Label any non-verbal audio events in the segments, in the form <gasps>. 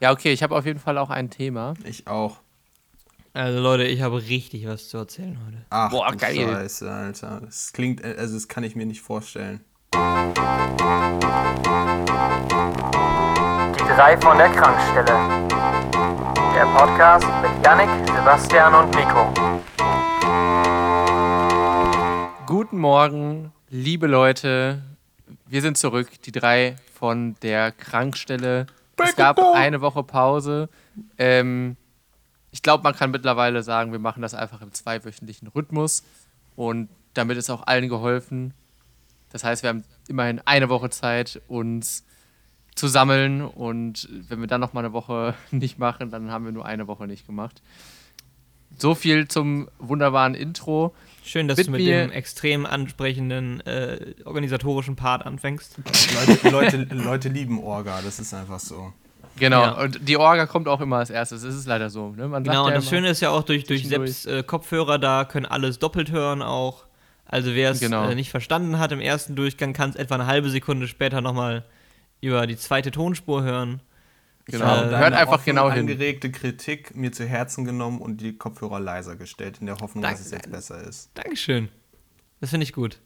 Ja, okay, ich habe auf jeden Fall auch ein Thema. Ich auch. Also Leute, ich habe richtig was zu erzählen heute. Ach, Boah, geil. Scheiße, Alter. Das klingt, also das kann ich mir nicht vorstellen. Die drei von der Krankstelle. Der Podcast mit Yannick, Sebastian und Nico. Guten Morgen, liebe Leute. Wir sind zurück, die drei von der Krankstelle. Es gab eine Woche Pause. Ähm, ich glaube, man kann mittlerweile sagen, wir machen das einfach im zweiwöchentlichen Rhythmus. Und damit ist auch allen geholfen. Das heißt, wir haben immerhin eine Woche Zeit, uns zu sammeln. Und wenn wir dann noch mal eine Woche <laughs> nicht machen, dann haben wir nur eine Woche nicht gemacht. So viel zum wunderbaren Intro. Schön, dass Mit du mit mir- dem extrem ansprechenden äh, organisatorischen Part anfängst. Leute, Leute, Leute lieben Orga, das ist einfach so. Genau, Ja. und die Orga kommt auch immer als erstes. Es ist leider so. Ne? Man sagt Genau, ja und das Schöne ist ja auch, durch, durch. Sepps äh, Kopfhörer, da können alles doppelt hören auch. Also wer es Genau. äh, nicht verstanden hat im ersten Durchgang, kann es etwa eine halbe Sekunde später nochmal über die zweite Tonspur hören. Genau. Hört einfach offen genau hin. angeregte Kritik mir zu Herzen genommen und die Kopfhörer leiser gestellt, in der Hoffnung, Danke. dass es jetzt besser ist. Dankeschön. Das finde ich gut.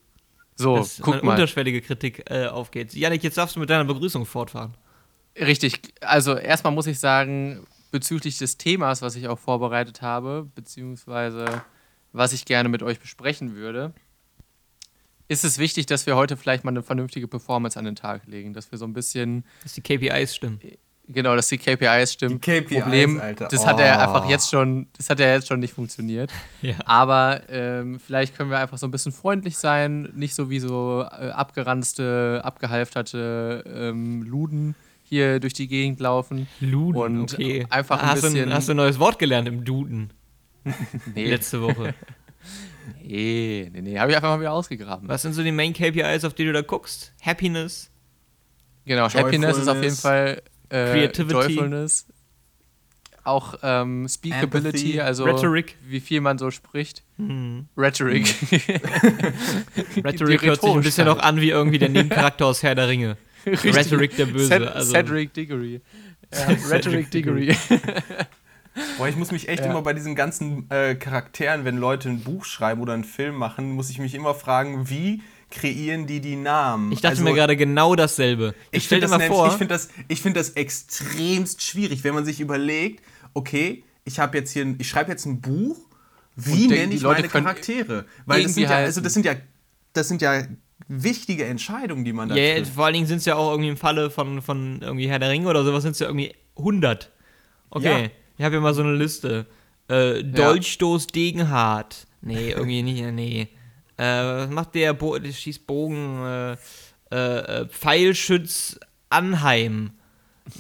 So, dass guck eine mal. unterschwellige Kritik äh, aufgeht. Janik, jetzt darfst du mit deiner Begrüßung fortfahren. Richtig. Also erstmal muss ich sagen, bezüglich des Themas, was ich auch vorbereitet habe, beziehungsweise was ich gerne mit euch besprechen würde, ist es wichtig, dass wir heute vielleicht mal eine vernünftige Performance an den Tag legen, dass wir so ein bisschen, Dass die KPIs stimmen. Genau, dass die KPIs stimmen. Die KPIs, Problem, Alter. das hat ja Oh. einfach jetzt schon, das hat ja jetzt schon nicht funktioniert. Ja. Aber ähm, vielleicht können wir einfach so ein bisschen freundlich sein, nicht so wie so äh, abgeranzte, abgehalfterte ähm, Luden hier durch die Gegend laufen. Luden, Und okay. einfach ein hast, du bisschen- ein, hast du ein neues Wort gelernt im Duden <laughs> Nee, letzte Woche? <laughs> nee, nee, nee habe ich einfach mal wieder ausgegraben. Was sind so die Main KPIs, auf die du da guckst? Happiness, Genau, Happiness ist auf jeden Fall äh, Creativity. Joyfulness. Auch ähm, Speakability, Empathy, also Rhetoric. wie viel man so spricht. hm. Rhetoric. <laughs> Rhetoric hört sich ein bisschen noch an wie irgendwie der Nebencharakter aus Herr der Ringe. Rhetoric der Böse. Ced also, Cedric Diggory. Ja, Rhetoric Diggory. <laughs> Boah, ich muss mich echt Ja. immer bei diesen ganzen äh, Charakteren, wenn Leute ein Buch schreiben oder einen Film machen, muss ich mich immer fragen, wie kreieren die die Namen? ich dachte Also, mir gerade genau dasselbe. Ich, Ich stell finde das, mal vor, ich find das, ich find das extremst schwierig, wenn man sich überlegt, okay, ich habe jetzt hier, ein- ich schreibe jetzt ein Buch, wie nenne ich meine Charaktere? Weil das sind, ja, also das sind ja, das sind ja wichtige Entscheidungen, die man da ja, trifft. vor allen Dingen sind es ja auch irgendwie im Falle von, von irgendwie Herr der Ringe oder sowas, sind es ja irgendwie 100. Okay, Ja. ich habe hier mal so eine Liste. Äh, Dolchstoß Degenhardt. Nee, irgendwie nicht, nee. Äh, was macht der? Bo der schießt Bogen. Äh, äh, äh, Pfeilschütz Anheim.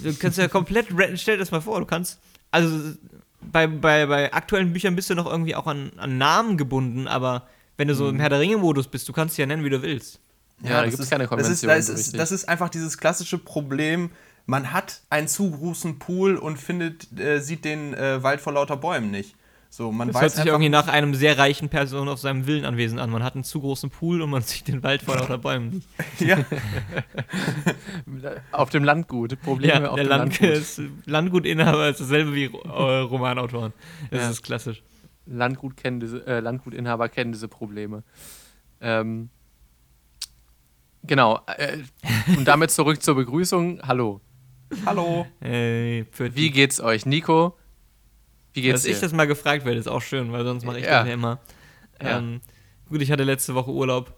Du kannst ja komplett, ra- stell dir das mal vor, du kannst, also bei, bei, bei aktuellen Büchern bist du noch irgendwie auch an, an Namen gebunden, aber wenn du so im Herr der Ringe-Modus bist, du kannst sie ja nennen, wie du willst. Ja, da das gibt's ist- keine das Konvention ist, das, ist, das ist einfach dieses klassische Problem, man hat einen zu großen Pool und findet, äh, sieht den äh, Wald vor lauter Bäumen nicht. So, man Das weiß hört sich einfach, irgendwie nach einem sehr reichen Person auf seinem Villenanwesen an. Man hat einen zu großen Pool und man <laughs> sieht den Wald vor lauter Bäumen. <laughs> ja, Auf dem Landgut. Probleme Ja, auf der dem Land Landgut. ist, Landgutinhaber ist dasselbe wie äh, Romanautoren. Das Ja. ist klassisch. Landgut kennen diese, äh, Landgutinhaber kennen diese Probleme. Ähm, genau. Äh, und damit zurück zur Begrüßung. Hallo. hallo. Ey, für Wie geht's euch? Nico, wie geht's Dass ich dir? das mal gefragt werde, ist auch schön, weil sonst mache ich Ja. das ja immer. Ja. Ähm, gut, ich hatte letzte Woche Urlaub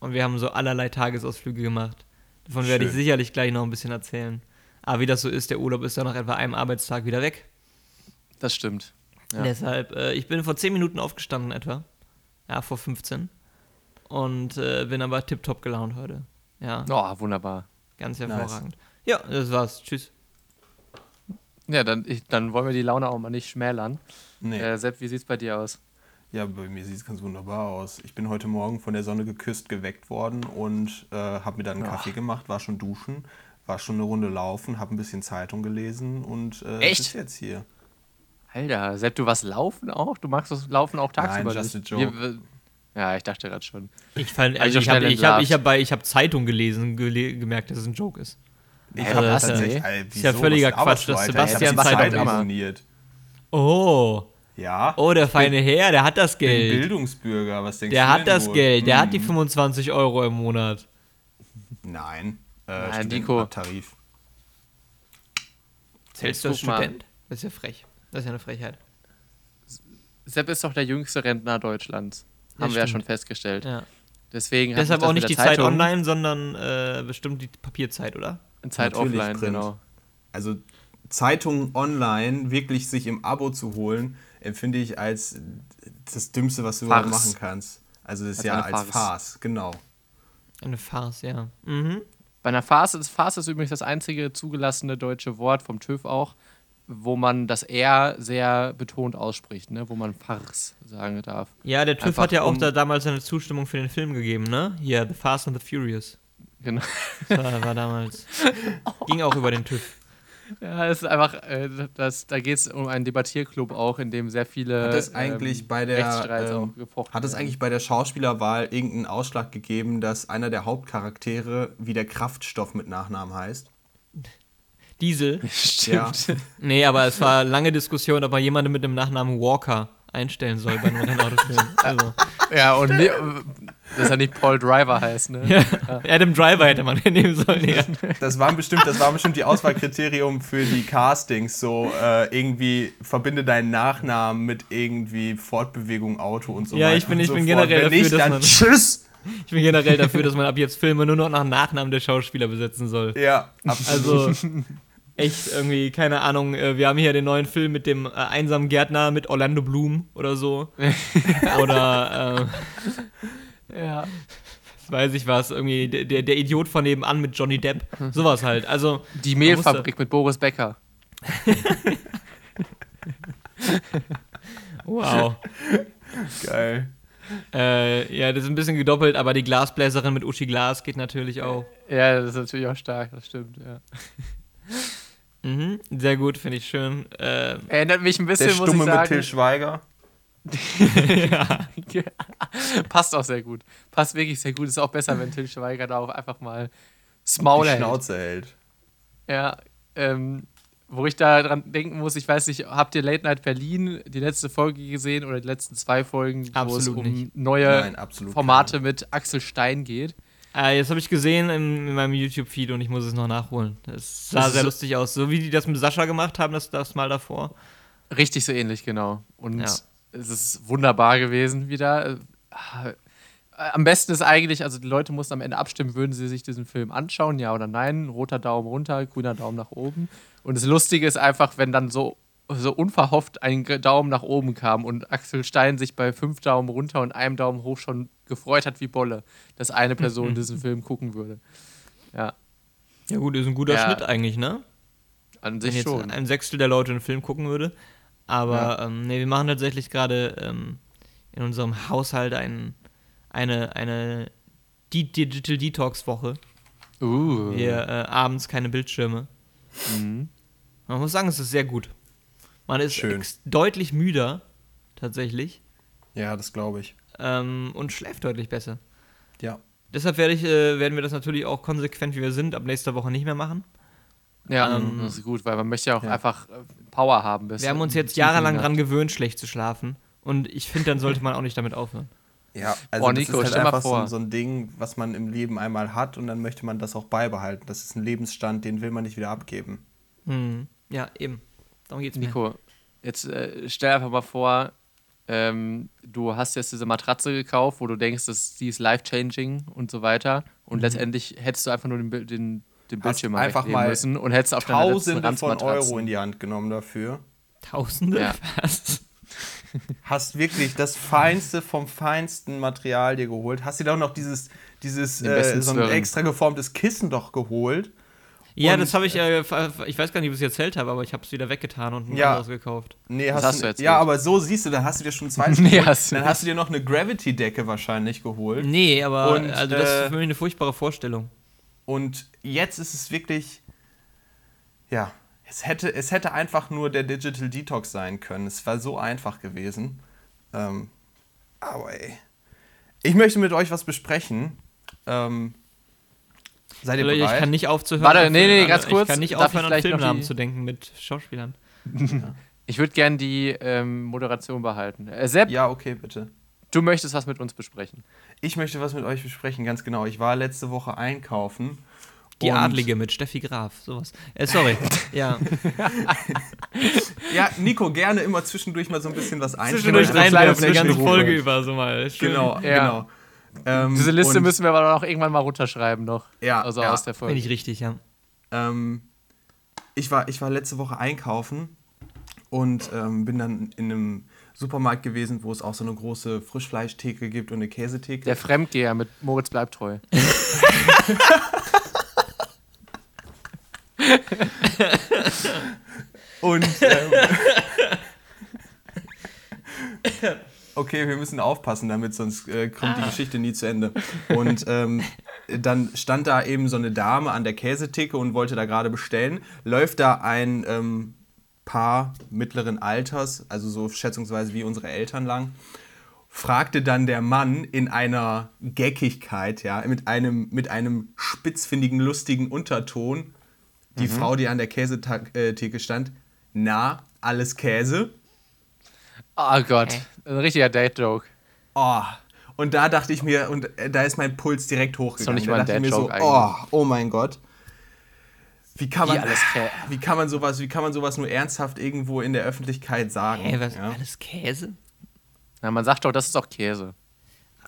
und wir haben so allerlei Tagesausflüge gemacht. Davon werde ich Schön. sicherlich gleich noch ein bisschen erzählen. Aber wie das so ist, der Urlaub ist dann nach etwa einem Arbeitstag wieder weg. Das stimmt. Ja. Deshalb, äh, ich bin vor 10 Minuten aufgestanden etwa. Ja, vor 15. Und äh, bin aber tipptopp gelaunt heute. Ja, Oh, wunderbar. ganz nice. hervorragend. Ja, das war's. Tschüss. Ja, dann, ich, dann wollen wir die Laune auch mal nicht schmälern. Nee. Äh, Sepp, wie sieht's bei dir aus? Ja, bei mir sieht es ganz wunderbar aus. Ich bin heute Morgen von der Sonne geküsst, geweckt worden und äh, habe mir dann einen Ach. Kaffee gemacht, war schon duschen, war schon eine Runde laufen, habe ein bisschen Zeitung gelesen und äh, Echt? ist jetzt hier. Alter, Sepp, du was laufen auch? Du magst das Laufen auch tagsüber just nicht? a joke. Wir- ja, ich dachte gerade schon. Ich, fand, Hab ich also ich habe ich hab, ich hab bei- ich hab Zeitung gelesen, gele gemerkt, dass es ein Joke ist. Ich Ja, habe das tatsächlich. ist ja- Ey, ist ja völliger Quatsch, dass? Sebastian die Zeit Zeit abonniert. Oh. Ja. Oh, der feine Herr, der hat das Ich bin Geld. Bildungsbürger, was denkst Der du hat denn das wohl? Geld, der Hm. hat die 25 Euro im Monat. Nein. Äh, Nein, Nico. Tarif. Zählst du als guck mal. Student? Das ist ja frech. Das ist ja eine Frechheit. Sepp ist doch der jüngste Rentner Deutschlands. Ja, Haben wir ja stimmt. schon festgestellt. Ja. Deswegen hat Deshalb auch nicht der die Zeit Zeitung online, sondern äh, bestimmt die Papierzeit, oder? Zeit Natürlich offline, Print. genau. Also Zeitungen online wirklich sich im Abo zu holen, empfinde ich als das Dümmste, was du überhaupt machen kannst. Also das ist Als ja als Farce. Farce, genau. Eine Farce, ja. Mhm. Bei einer Farce ist, Farce ist übrigens das einzige zugelassene deutsche Wort vom TÜV auch, wo man das R sehr betont ausspricht, ne? wo man Farce sagen darf. Ja, der TÜV Einfach hat ja auch um- da damals seine Zustimmung für den Film gegeben, ne? Hier, The Fast and the Furious. Genau. Das war, war damals. <laughs> Ging auch über den TÜV. Ja, es ist einfach, äh, das, da geht es um einen Debattierclub auch, in dem sehr viele Hat es eigentlich ähm, bei der, ähm, Hat es eigentlich bei der Schauspielerwahl irgendeinen Ausschlag gegeben, dass einer der Hauptcharaktere wie der Kraftstoff mit Nachnamen heißt? Diesel. <laughs> Stimmt. Nee, aber es war lange Diskussion, ob man jemanden mit dem Nachnamen Walker einstellen soll bei einem Rennautofilm. <laughs> Also, Ja, und dass er nicht Paul Driver heißt, ne? ja. Adam Driver hätte man nehmen sollen, ja. Das waren bestimmt, das war bestimmt die Auswahlkriterium für die Castings. So äh, irgendwie verbinde deinen Nachnamen mit irgendwie Fortbewegung, Auto und so Ja, weiter. ich bin- ich so bin fort. generell Wenn dafür, nicht, dass man- Tschüss. Ich bin generell dafür, dass man ab jetzt Filme nur noch nach Nachnamen der Schauspieler besetzen soll. Ja, absolut. Also, echt irgendwie, keine Ahnung, äh, wir haben hier den neuen Film mit dem äh, einsamen Gärtner mit Orlando Bloom oder so. <laughs> oder, äh, Ja. weiß ich was, irgendwie der, der, Idiot von nebenan mit Johnny Depp. Sowas halt. Also, Die Mehlfabrik mit Boris Becker. <laughs> wow. Geil. Äh, ja, das ist ein bisschen gedoppelt, aber die Glasbläserin mit Uschi Glas geht natürlich auch. Ja, das ist natürlich auch stark, das stimmt, ja. Mhm, sehr gut, finde ich schön. Äh, Erinnert mich ein bisschen, Der muss Stumme ich mit sagen. Till Schweiger. <laughs> Passt auch sehr gut. Passt wirklich sehr gut. Ist auch besser, wenn Till Schweiger da auch einfach mal das Die Maul hält. Schnauze hält. Ja, ähm, wo ich da dran denken muss, ich weiß nicht, habt ihr Late Night Berlin die letzte Folge gesehen oder die letzten zwei Folgen, wo es Absolut um nicht. neue Nein, Formate mit Axel Stein geht? äh, jetzt habe ich gesehen in, in meinem YouTube-Feed und ich muss es noch nachholen. Das sah Das sehr lustig aus. So wie die das mit Sascha gemacht haben, das, das mal davor. Richtig so ähnlich, genau. Und Ja. Es ist wunderbar gewesen wieder. Äh, Am besten ist eigentlich, also die Leute mussten am Ende abstimmen, würden sie sich diesen Film anschauen, ja oder nein. Roter Daumen runter, grüner Daumen nach oben. Und das Lustige ist einfach, wenn dann so, so unverhofft ein Daumen nach oben kam und Axel Stein sich bei fünf Daumen runter und einem Daumen hoch schon gefreut hat wie Bolle, dass eine Person <laughs> diesen Film gucken würde. Ja, Ja, gut, ist ein guter Ja. Schnitt eigentlich, ne? an Wenn sich jetzt schon. ein Sechstel der Leute einen Film gucken würde. Aber ähm, nee, wir machen tatsächlich gerade ähm, in unserem Haushalt ein, eine, eine Digital Detox-Woche. Uh. Wir äh, abends keine Bildschirme. Mhm. Man muss sagen, es ist sehr gut. Man ist deutlich müder, tatsächlich. Ja, das glaube ich. Ähm, und schläft deutlich besser. Ja. Deshalb werde ich, äh, werden wir das natürlich auch konsequent, wie wir sind, ab nächster Woche nicht mehr machen. Ja, Ähm, das ist gut, weil man möchte ja auch ja. einfach äh, Power haben. Bis Wir haben uns jetzt jahrelang dran gewöhnt, schlecht zu schlafen. Und ich finde, dann sollte man auch nicht damit aufhören. Ja, also Boah, das Nico, ist halt stell mal einfach so, so ein Ding, was man im Leben einmal hat und dann möchte man das auch beibehalten. Das ist ein Lebensstand, den will man nicht wieder abgeben. Hm. Ja, eben. Darum geht's mir. Nico, jetzt äh, stell einfach mal vor, ähm, du hast jetzt diese Matratze gekauft, wo du denkst, dass die ist life-changing und so weiter. Und letztendlich hättest du einfach nur den, Bild- den, den. Hast Bildschirm mal einfach mal müssen und hättest auf Tausende von Euro in die Hand genommen dafür. Tausende? Ja. Was? Hast wirklich das Feinste vom feinsten Material dir geholt. Hast dir doch noch dieses, dieses äh, so ein extra geformtes Kissen doch geholt. Ja, Und- das habe ich, äh, ich weiß gar nicht, ob ich es erzählt habe, aber ich habe es wieder weggetan und ein Ja. anderes gekauft. Nee, hast, hast du, erzählt. Ja, aber so siehst du, dann hast du dir schon zwei <laughs> Nee, hast du Dann hast du dir noch eine Gravity-Decke wahrscheinlich geholt. Nee, aber Und, also das äh, ist für mich eine furchtbare Vorstellung. Und jetzt ist es wirklich, ja, es hätte, es hätte einfach nur der Digital Detox sein können. Es war so einfach gewesen. Ähm, aber ey. Ich möchte mit euch was besprechen. Ähm, Seid ihr Leute, ich bereit? kann nicht aufzuhören. Warte, nee, nee, an- ganz kurz. Ich kann nicht aufhören, an Filmnamen die- zu denken mit Schauspielern. <laughs> Ich würde gern die ähm, Moderation behalten. Äh, Sepp, ja, okay, bitte. du möchtest was mit uns besprechen. Ich möchte was mit euch besprechen, ganz genau. Ich war letzte Woche einkaufen. Die Adlige mit Steffi Graf, sowas. Äh, sorry. <laughs> ja. Ja, Nico, gerne immer zwischendurch mal so ein bisschen was einstellen. Zwischendurch so kleine reinwerfen, die ganze. Folge über, so mal. Schön. Genau, Ja. genau. Ähm, Diese Liste müssen wir aber auch irgendwann mal runterschreiben noch. Ja, Also ja. aus der Bin Folge. ich richtig, ja. Ähm, ich, war, ich war letzte Woche einkaufen und ähm, bin dann in einem Supermarkt gewesen, wo es auch so eine große Frischfleischtheke gibt und eine Käsetheke. Der Fremdgeher mit Moritz bleibt treu. <laughs> Und ähm, <laughs> okay, wir müssen aufpassen damit, sonst äh, kommt die Geschichte nie zu Ende. Und ähm, dann stand da eben so eine Dame an der Käsetheke und wollte da gerade bestellen. Läuft da ein ähm, Paar mittleren Alters, also so schätzungsweise wie unsere Eltern lang, fragte dann der Mann in einer Geckigkeit, ja, mit einem, mit einem spitzfindigen, lustigen Unterton, die Frau, die an der Käsetheke stand, na, alles Käse? Oh Gott, ein richtiger Date-Joke. Oh. Und da dachte ich mir, und äh, da ist mein Puls direkt hochgegangen. nicht da mal ein dachte ich mir so, Dad-Joke oh, oh mein Gott. Wie kann man, alles wie kann man sowas, wie kann man sowas nur ernsthaft irgendwo in der Öffentlichkeit sagen? Hä, was? ja? Alles Käse? Na, man sagt doch, das ist auch Käse.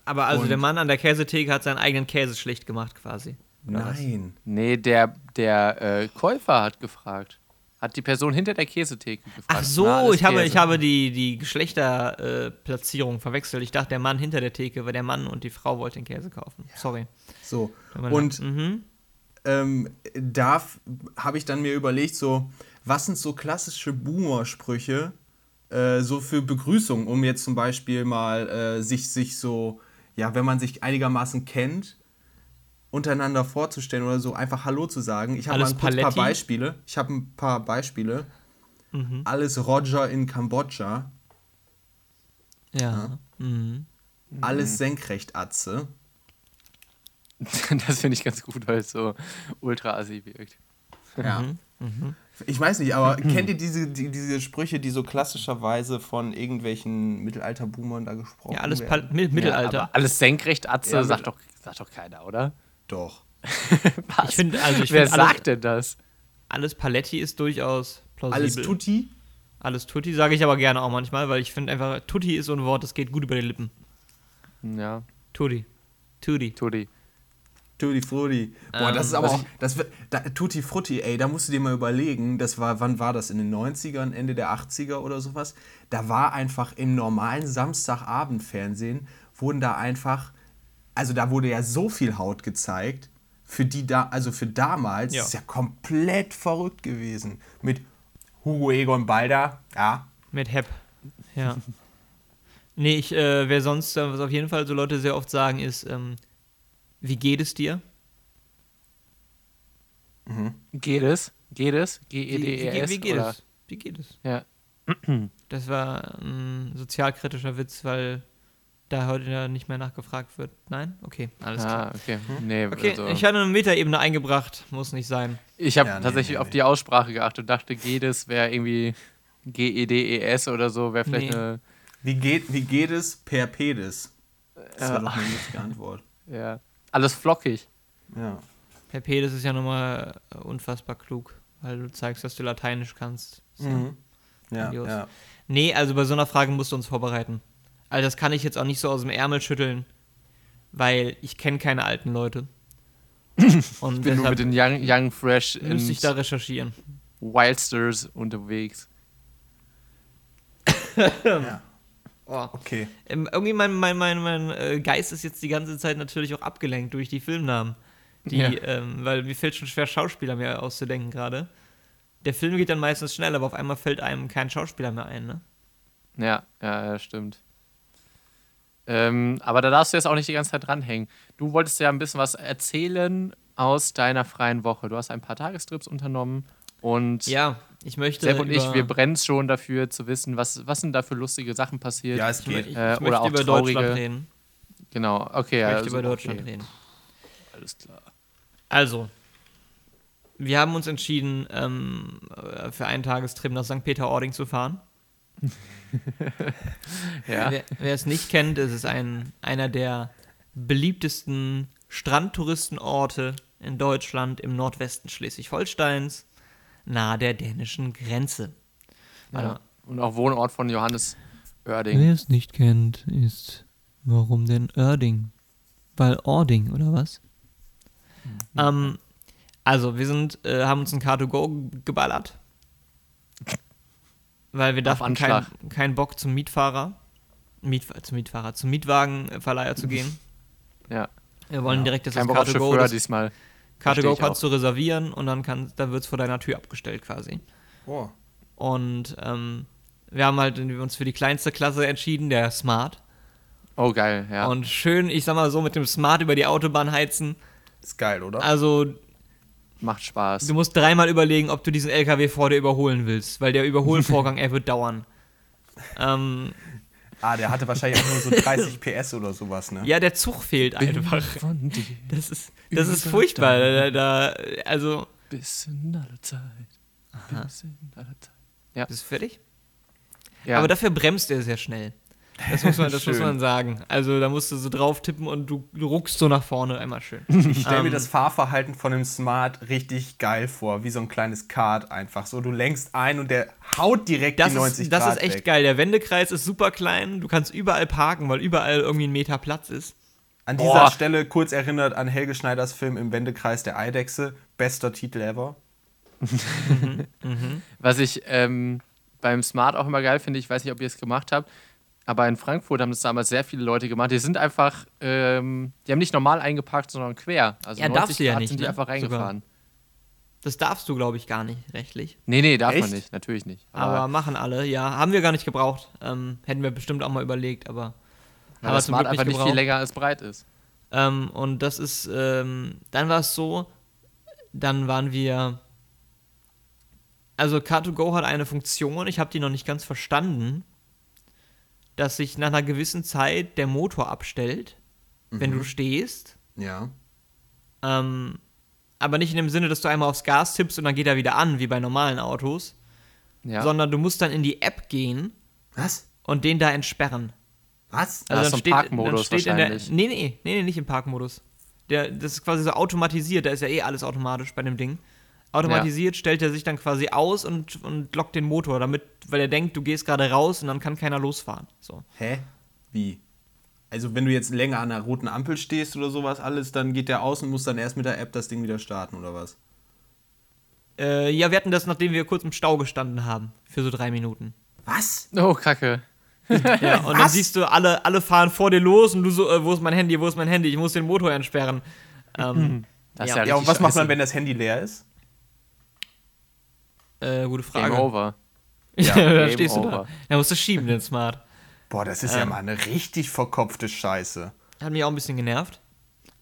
Aber also Und- der Mann an der Käsetheke hat seinen eigenen Käse schlecht gemacht quasi. Oder was? Nein. Nee, der, der äh, Käufer hat gefragt. Hat die Person hinter der Käsetheke gefragt. Ach Na, so, alles ich habe, ich habe die, die Geschlechterplatzierung äh, verwechselt. Ich dachte, der Mann hinter der Theke war der Mann und die Frau wollte den Käse kaufen. Sorry. So. Und leid. Mhm. ähm, da habe ich dann mir überlegt, so, was sind so klassische Boomer-Sprüche, äh, so für Begrüßung, um jetzt zum Beispiel mal äh, sich, sich so, ja, wenn man sich einigermaßen kennt, untereinander vorzustellen oder so, einfach Hallo zu sagen. Ich habe mal ein paar? Beispiele. Ich habe ein paar Beispiele. Alles Roger in Kambodscha, Ja. Mhm. alles Senkrecht-Atze. <laughs> das finde ich ganz gut, weil es so ultra assi wirkt. Ja. Ich weiß nicht, aber <clears throat> kennt ihr diese, die, diese Sprüche, die so klassischerweise von irgendwelchen Mittelalter-Boomern da gesprochen Ja, alles werden? Mi Mittelalter. Aber alles senkrecht, Atze, Ja, sagt, doch, sagt doch keiner, oder? Doch. <laughs> Was? Ich finde, also ich Wer finde, alles, sagt denn das? alles Paletti ist durchaus plausibel. Alles Tutti? Alles Tutti sage ich aber gerne auch manchmal, weil ich finde einfach, Tutti ist so ein Wort, das geht gut über die Lippen. Ja, Tutti. Tutti. Tutti. Tutti Frutti. Boah, Ähm, das ist aber was auch. Das wird, da, Tutti Frutti, ey, da musst du dir mal überlegen, das war, wann war das? In den 90ern, Ende der 80er oder sowas? Da war einfach im normalen Samstagabendfernsehen, wurden da einfach. Also da wurde ja so viel Haut gezeigt. Für die da, also für damals Ja. ist ja komplett verrückt gewesen. Mit Hugo Egon Balder, ja. Mit Hep. Ja. <laughs> nee, ich, äh, wer sonst, was auf jeden Fall so Leute sehr oft sagen, ist, ähm, wie geht es dir? Geht es? Geht es? Wie, wie, G-E-D-E-S? wie geht oder? es? Wie geht es? Ja. <clears throat> Das war ein sozialkritischer Witz, weil da heute ja nicht mehr nachgefragt wird. Nein? Okay, alles klar. Ah, okay. Nee, Okay, also, ich hatte eine Metaebene eingebracht, muss nicht sein. ich habe Ja, nee, tatsächlich nee, auf die Aussprache geachtet und dachte, Gedes wäre irgendwie G-E-D-E-S oder so, wäre vielleicht Nee. eine. Wie geht, wie geht es per Pedis? Das Ja. wäre doch eine lustige Antwort. <laughs> Ja. Alles flockig. Ja. Herr P., das ist ja nochmal äh, unfassbar klug, weil du zeigst, dass du Lateinisch kannst. Ja- Mhm. Ja, ja. Nee, also bei so einer Frage musst du uns vorbereiten. Also das kann ich jetzt auch nicht so aus dem Ärmel schütteln, weil ich kenne keine alten Leute. <coughs> Und Bin nur mit den Young, young Fresh müsste ich da recherchieren. Wildsters unterwegs. <coughs> Oh. Okay. Ähm, irgendwie mein, mein, mein, mein äh, Geist ist jetzt die ganze Zeit natürlich auch abgelenkt durch die Filmnamen. Die, Ja. ähm, weil mir fällt schon schwer, Schauspieler mehr auszudenken gerade. Der Film geht dann meistens schnell, aber auf einmal fällt einem kein Schauspieler mehr ein, ne? Ja, ja, ja, stimmt. Ähm, aber da darfst du jetzt auch nicht die ganze Zeit dranhängen. Du wolltest ja ein bisschen was erzählen aus deiner freien Woche. Du hast ein paar Tagestrips unternommen und Ja, ich möchte. Sepp und ich, wir brennen schon dafür zu wissen, was, was sind da für lustige Sachen passiert. Ja, es ich, geht. ich, Äh, ich oder möchte auch über traurige- Deutschland reden. Genau, okay. Ich ja, möchte also, über Deutschland okay, reden. Alles klar. Also, wir haben uns entschieden, ähm, äh, für einen Tagestrip nach St. Peter-Ording zu fahren. <laughs> Ja. Wer, wer es nicht kennt, es ist ein, einer der beliebtesten Strandtouristenorte in Deutschland im Nordwesten Schleswig-Holsteins, nahe der dänischen Grenze. ja. Und auch Wohnort von Johannes Oerding. Wer es nicht kennt, ist, warum denn Oerding? Weil Ording, oder was? Ähm, also, wir sind, äh, haben uns ein Car2Go geballert. Weil wir dachten, keinen kein Bock zum Mietfahrer, Miet, zum Mietfahrer, zum Mietwagenverleiher zu gehen. Ja. Wir wollen direkt, dass Kein das Bock auf Car2Go, Chauffeur das diesmal. Versteh Car2Go ich kannst du reservieren und dann, kann, dann wird es vor deiner Tür abgestellt quasi. Oh. Und ähm, wir haben halt uns für die kleinste Klasse entschieden, der Smart. Oh, geil, ja. Und schön, ich sag mal so, mit dem Smart über die Autobahn heizen. Ist geil, oder? Also, Macht Spaß. du musst dreimal überlegen, ob du diesen LKW vor dir überholen willst, weil der Überholvorgang, <laughs> er wird dauern. Ähm, ah, der hatte wahrscheinlich auch nur so <laughs> 30 PS oder sowas, ne? ja, der Zug fehlt einfach. Von dir Das ist, das ist furchtbar. Da, da, also, bis in alle Zeit. Bis in alle Zeit. bist du fertig? Ja. Aber dafür bremst er sehr schnell. Das muss man, das muss man sagen. Also da musst du so drauf tippen und du, du ruckst so nach vorne einmal schön. Ich stelle mir Ähm. das Fahrverhalten von dem Smart richtig geil vor, wie so ein kleines Kart einfach. So, du lenkst ein und der haut direkt Das, die 90 ist, das Grad ist echt weg. geil. Der Wendekreis ist super klein. Du kannst überall parken, weil überall irgendwie ein Meter Platz ist. An dieser Boah. Stelle kurz erinnert an Helge Schneiders Film Im Wendekreis der Eidechse. Bester Titel ever. Was ich ähm, beim Smart auch immer geil finde, ich weiß nicht, ob ihr es gemacht habt, aber in Frankfurt haben das damals sehr viele Leute gemacht. Die sind einfach, ähm, die haben nicht normal eingeparkt, sondern quer. Also Ja, 90 darfst du ja Grad nicht, sind die ne? einfach reingefahren. Das darfst du, glaube ich, gar nicht rechtlich. Nee, nee, darf Echt? man nicht, natürlich nicht. Aber machen alle, ja. Haben wir gar nicht gebraucht. Ähm, hätten wir bestimmt auch mal überlegt, aber. weil aber Smart Glück einfach nicht viel länger als breit ist. Ähm, und das ist, ähm, dann war es so, dann waren wir, also Car2Go hat eine Funktion, ich habe die noch nicht ganz verstanden, dass sich nach einer gewissen Zeit der Motor abstellt, wenn du stehst, Ja. ähm, aber nicht in dem Sinne, dass du einmal aufs Gas tippst und dann geht er wieder an, wie bei normalen Autos, Ja. sondern du musst dann in die App gehen Was? und den da entsperren. Was? Ah, so ein Parkmodus dann steht in der, wahrscheinlich. nee, nee, nee, nee, nicht im Parkmodus. Der, das ist quasi so automatisiert, da ist ja eh alles automatisch bei dem Ding. Automatisiert stellt er sich dann quasi aus und, und lockt den Motor, damit, weil er denkt, du gehst gerade raus und dann kann keiner losfahren. So. Hä? Wie? Also, wenn du jetzt länger an einer roten Ampel stehst oder sowas alles, dann geht der aus und muss dann erst mit der App das Ding wieder starten, oder was? Äh, ja, wir hatten das, nachdem wir kurz im Stau gestanden haben, für so drei Minuten. Was? Oh, Kacke. <laughs> Ja, und dann Was? siehst du, alle, alle fahren vor dir los und du so, äh, wo ist mein Handy, wo ist mein Handy, ich muss den Motor entsperren. Ähm, Das Ja. ist ja, Ja, und was macht man, wenn das Handy leer ist? Äh, gute Game Frage. over. <laughs> Ja, Ja, da Game stehst du da. over. Da musst du schieben, den Smart. Boah, das ist ja mal eine richtig verkopfte Scheiße. Hat mich auch ein bisschen genervt.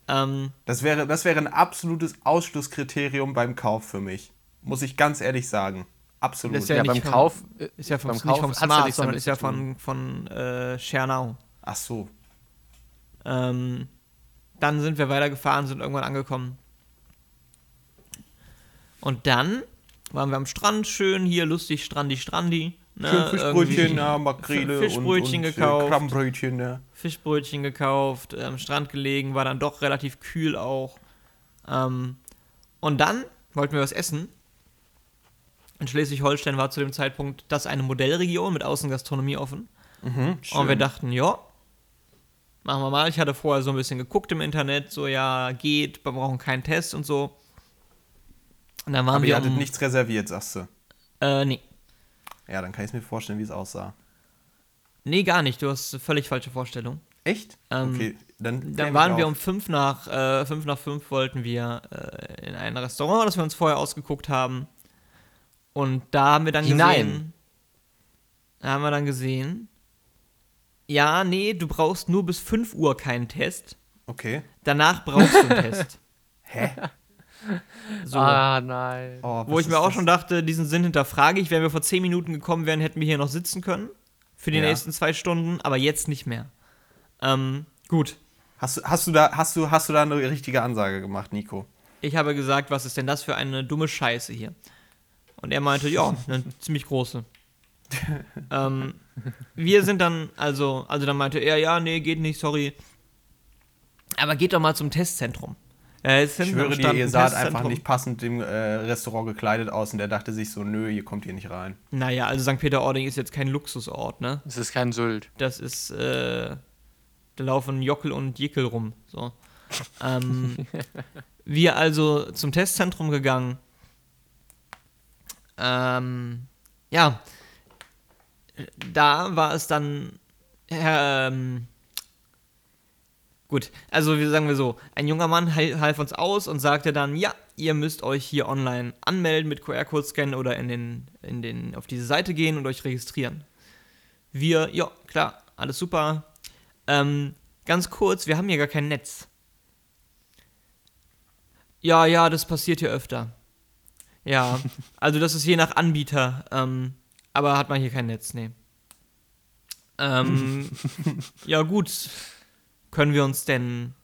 Ähm, Das wäre, das wäre ein absolutes Ausschlusskriterium beim Kauf für mich. Muss ich ganz ehrlich sagen. Absolut. Das ist ja Ja, nicht beim von- Kauf. Ist ja vom, beim nicht Kauf vom ja Smart, nichts sondern ist ja von, von äh, Schernau. Ach so. Ähm, dann sind wir weitergefahren, sind irgendwann angekommen. Und dann waren wir am Strand, schön hier, lustig, strandi, strandi. Ne, Schön Fischbrötchen, ja, Makrele Fischbrötchen und, und gekauft. Äh, Krabbenbrötchen, ja. Fischbrötchen gekauft, am Strand gelegen, war dann doch relativ kühl auch. Ähm, und dann wollten wir was essen. In Schleswig-Holstein war zu dem Zeitpunkt das eine Modellregion mit Außengastronomie offen. Und wir dachten, ja, machen wir mal. Ich hatte vorher so ein bisschen geguckt im Internet, so ja, geht, wir brauchen keinen Test und so. Und dann waren Aber wir ihr hattet um, nichts reserviert, sagst du. Äh, nee. Ja, dann kann ich mir vorstellen, wie es aussah. Nee, gar nicht. Du hast eine völlig falsche Vorstellung. Echt? Ähm, okay, dann, Dann waren wir um fünf nach, äh, fünf nach fünf wollten wir äh, in ein Restaurant, das wir uns vorher ausgeguckt haben. Und da haben wir dann Hinein. gesehen. Da haben wir dann gesehen. Ja, nee, du brauchst nur bis 5 Uhr keinen Test. Okay. Danach brauchst du einen <laughs> Test. Hä? <laughs> So. Ah, nein. Oh, Wo ich mir auch schon dachte, diesen Sinn hinterfrage ich. Wenn wir vor 10 Minuten gekommen wären, hätten wir hier noch sitzen können. Für die Ja. nächsten zwei Stunden, aber jetzt nicht mehr. Ähm, gut. Hast, du- hast, du da, hast, du, hast du da eine richtige Ansage gemacht, Nico? Ich habe gesagt, was ist denn das für eine dumme Scheiße hier? Und er meinte, ja, eine <laughs> ziemlich große. ähm, wir sind dann, also, also dann meinte er, ja, nee, geht nicht, sorry. Aber geht doch mal zum Testzentrum. Äh, es Ich schwöre dir, ihr saht einfach nicht passend dem äh, Restaurant gekleidet aus und der dachte sich so, nö, ihr kommt hier nicht rein. Naja, also St. Peter-Ording ist jetzt kein Luxusort, ne? Es ist kein Sylt. Das ist, äh, da laufen Jockel und Jickel rum. So. <laughs> Ähm, wir also zum Testzentrum gegangen. Ähm, ja, da war es dann, ähm, gut, also wie sagen wir so, ein junger Mann hal- half uns aus und sagte dann, ja, ihr müsst euch hier online anmelden mit QR-Code scannen oder in den, in den, auf diese Seite gehen und euch registrieren. Wir, ja, klar, alles super. Ähm, ganz kurz, wir haben hier gar kein Netz. Ja, ja, das passiert hier öfter. Ja, <laughs> also das ist je nach Anbieter, ähm, aber hat man hier kein Netz, nee. Ähm, <laughs> ja gut, können wir uns denn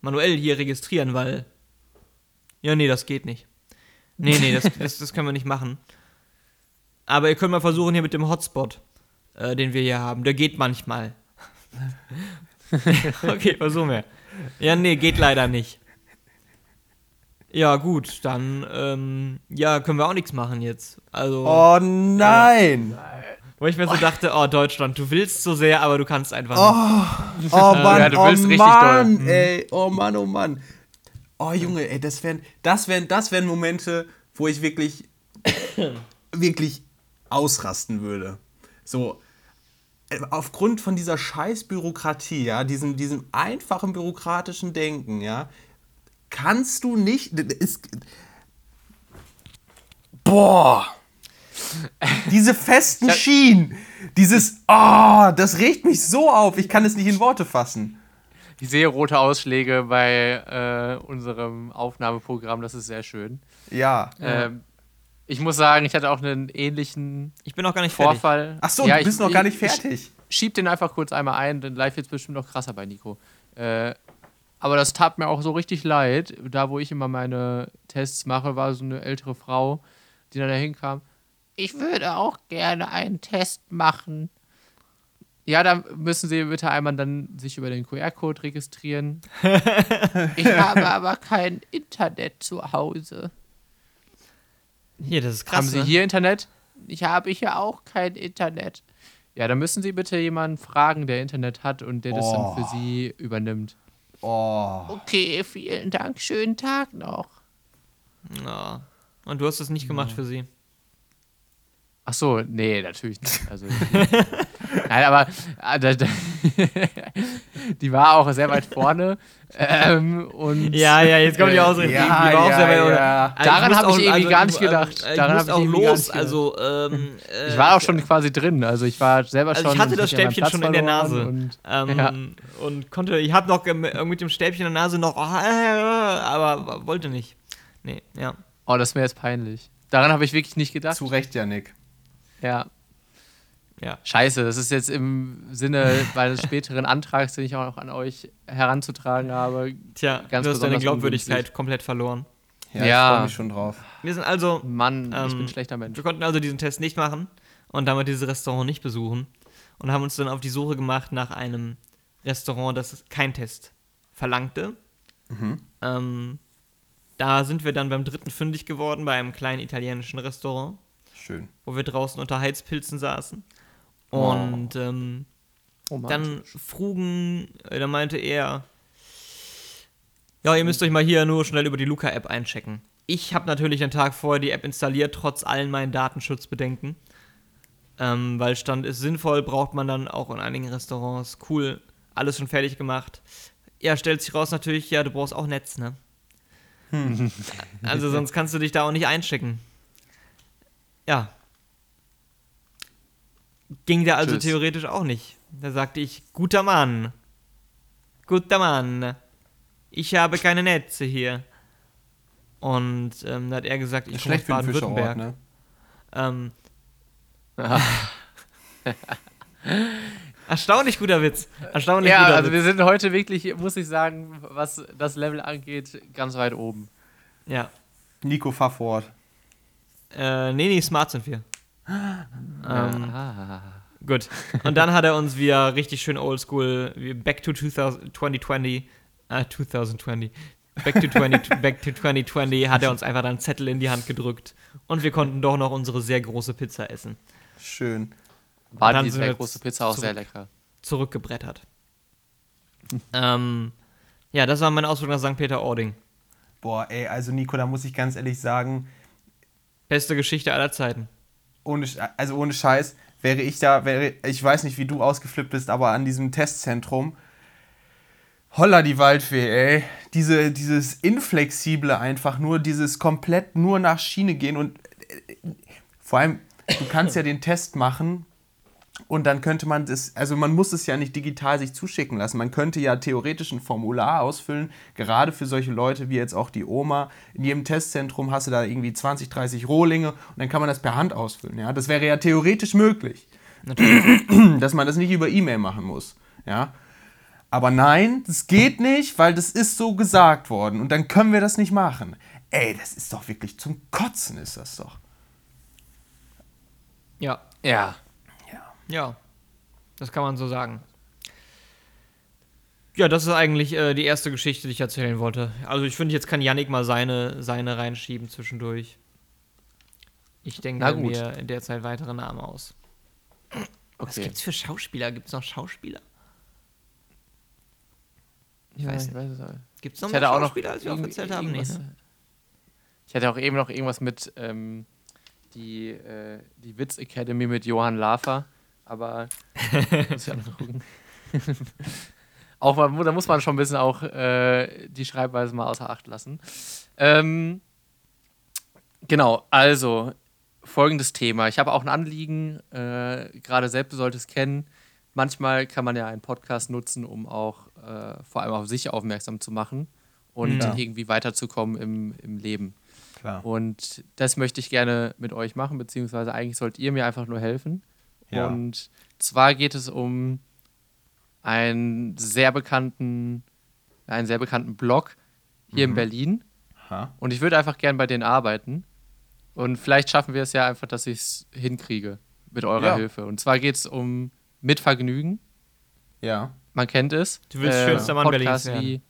manuell hier registrieren, weil, ja, nee, das geht nicht. Nee, nee, das, <laughs> das, das können wir nicht machen. Aber ihr könnt mal versuchen hier mit dem Hotspot, äh, den wir hier haben, der geht manchmal. <laughs> okay, versuchen wir. Ja, nee, geht leider nicht. Ja, gut, dann, ähm, ja, können wir auch nichts machen jetzt. Also, Oh nein! Wo ich mir so dachte, oh, Deutschland, du willst so sehr, aber du kannst einfach nicht. Oh Mann, <laughs> Ja, du willst oh richtig Mann, doll. ey, oh Mann, oh Mann. Oh Junge, ey, das wären, das wären, das wären Momente, wo ich wirklich, <coughs> wirklich ausrasten würde. So, äh, aufgrund von dieser scheiß Bürokratie, ja, diesem, diesem einfachen bürokratischen Denken, ja, kannst du nicht, ist, boah, <laughs> diese festen Schienen, dieses, oh, das regt mich so auf, ich kann es nicht in Worte fassen. Ich sehe rote Ausschläge bei äh, unserem Aufnahmeprogramm, das ist sehr schön. Ja. Ähm, ich muss sagen, ich hatte auch einen ähnlichen Ich bin noch gar nicht fertig. Vorfall. Ach so, Ja, du bist ich- noch gar nicht ich- fertig. Schieb den einfach kurz einmal ein, denn live jetzt bestimmt noch krasser bei Nico. Äh, aber das tat mir auch so richtig leid. Da, wo ich immer meine Tests mache, war so eine ältere Frau, die dann da hinkam. Ich würde auch gerne einen Test machen. Ja, dann müssen Sie bitte einmal dann sich über den QR-Code registrieren. <laughs> ich habe aber kein Internet zu Hause. Hier, das ist krass. Haben Sie ne? hier Internet? Ich habe hier auch kein Internet. Ja, dann müssen Sie bitte jemanden fragen, der Internet hat und der das Oh. dann für Sie übernimmt. Oh. Okay, vielen Dank. Schönen Tag noch. Ja. Und du hast es nicht gemacht für sie. Ach so, nee, natürlich nicht. Also, <laughs> nein, aber äh, da, <laughs> die war auch sehr weit vorne. Ähm, und Ja, ja, jetzt kommt die Äh, Ausrede. ja, die war auch ja, sehr weit- ja. Also Daran musst hab ich irgendwie gar nicht ähm, gedacht. äh, Daran du hab musst ich auch irgendwie gar los. nicht gedacht. Also, ähm, äh, <laughs> ich war auch schon quasi drin. Also ich war selber Also schon. ich hatte das Stäbchen schon in der Nase. Und, Ähm, Ja. Und konnte, ich habe noch äh, mit dem Stäbchen in der Nase noch, äh, aber wollte nicht. Nee, ja. oh, das wäre jetzt peinlich. Daran habe ich wirklich nicht gedacht. Zu Recht, Janik. Ja. Ja. Scheiße, das ist jetzt im Sinne meines späteren Antrags, den ich auch noch an euch heranzutragen habe. Tja, Ganz du hast deine Glaubwürdigkeit ungünstig. komplett verloren. Ja, Ja. ich freue mich schon drauf. Wir sind also, Mann, ich Ähm, bin ein schlechter Mensch. wir konnten also diesen Test nicht machen und damit dieses Restaurant nicht besuchen und haben uns dann auf die Suche gemacht nach einem Restaurant, das kein Test verlangte. Ähm, da sind wir dann beim dritten fündig geworden, bei einem kleinen italienischen Restaurant. Schön. wo wir draußen unter Heizpilzen saßen. Und ähm, dann frugen, äh, da meinte er, ja, ihr müsst euch mal hier nur schnell über die Luca-App einchecken. Ich habe natürlich den Tag vorher die App installiert, trotz allen meinen Datenschutzbedenken. Ähm, weil stand ist sinnvoll, braucht man dann auch in einigen Restaurants. Cool, alles schon fertig gemacht. Ja, stellt sich raus natürlich, ja, du brauchst auch Netz, ne? Also sonst kannst du dich da auch nicht einchecken. Ja. Ging der also Tschüss. theoretisch auch nicht. Da sagte ich, guter Mann. Guter Mann. Ich habe keine Netze hier. Und ähm, da hat er gesagt, ich komme aus Baden-Württemberg. ne? Ähm, <laughs> erstaunlich guter Witz. Erstaunlich Ja, guter also Witz. wir sind heute wirklich, muss ich sagen, was das Level angeht, ganz weit oben. Ja. Nico, fahr fort. Äh, nee, nee, smart sind wir. <gasps> ähm, Ah. Gut. Und dann hat er uns wieder richtig schön oldschool, wie back to 2000, 2020, äh, 2020, back to, 20, <laughs> back to 2020 hat er uns einfach dann einen Zettel in die Hand gedrückt und wir konnten doch noch unsere sehr große Pizza essen. Schön. War die sehr große Pizza auch sehr zurück. lecker. Zurückgebrettert. <laughs> ähm, ja, das war mein Ausflug nach St. Peter-Ording. Boah, ey, also Nico, da muss ich ganz ehrlich sagen, Beste Geschichte aller Zeiten. ohne, also ohne Scheiß, wäre ich da, wäre, ich weiß nicht, wie du ausgeflippt bist, aber an diesem Testzentrum, holla die Waldfee, ey. Diese, dieses Inflexible einfach nur, dieses komplett nur nach Schiene gehen und äh, vor allem, du kannst ja den Test machen und dann könnte man das, also man muss es ja nicht digital sich zuschicken lassen. Man könnte ja theoretisch ein Formular ausfüllen, gerade für solche Leute wie jetzt auch die Oma. In jedem Testzentrum hast du da irgendwie 20, 30 Rohlinge und dann kann man das per Hand ausfüllen. Ja? Das wäre ja theoretisch möglich, <clears throat> dass man das nicht über E-Mail machen muss. Ja? Aber nein, das geht nicht, weil das ist so gesagt worden und dann können wir das nicht machen. Ey, das ist doch wirklich zum Kotzen, ist das doch. Ja, Ja. Ja. Das kann man so sagen. Ja, das ist eigentlich äh, die erste Geschichte, die ich erzählen wollte. Also ich finde, jetzt kann Yannick mal seine, seine reinschieben zwischendurch. Ich denke mir in der Zeit weitere Namen aus. Was Okay. gibt's für Schauspieler? Gibt's noch Schauspieler? Ich Ja, weiß ich nicht. weiß es auch. Gibt's noch Ich mehr auch noch Schauspieler, als wir aufgezählt haben? Nee, ne? Ich hatte auch eben noch irgendwas mit ähm, die, äh, die Witz Academy mit Johann Lafer, aber <laughs> muss ich auch noch gucken. <laughs> auch mal, da muss man schon ein bisschen auch äh, die Schreibweise mal außer Acht lassen. Ähm, genau, also folgendes Thema. Ich habe auch ein Anliegen, äh, gerade selbst du solltest kennen. Manchmal kann man ja einen Podcast nutzen, um auch äh, vor allem auf sich aufmerksam zu machen und Ja. irgendwie weiterzukommen im, im Leben. Klar. Und das möchte ich gerne mit euch machen, beziehungsweise eigentlich sollt ihr mir einfach nur helfen. Ja. Und zwar geht es um einen sehr bekannten, einen sehr bekannten Blog hier in Berlin. Ha? Und ich würde einfach gern bei denen arbeiten. Und vielleicht schaffen wir es ja einfach, dass ich es hinkriege mit eurer Ja. Hilfe. Und zwar geht es um Mitvergnügen. Ja. Man kennt es. Du willst schönster Mann Podcast Berlins wie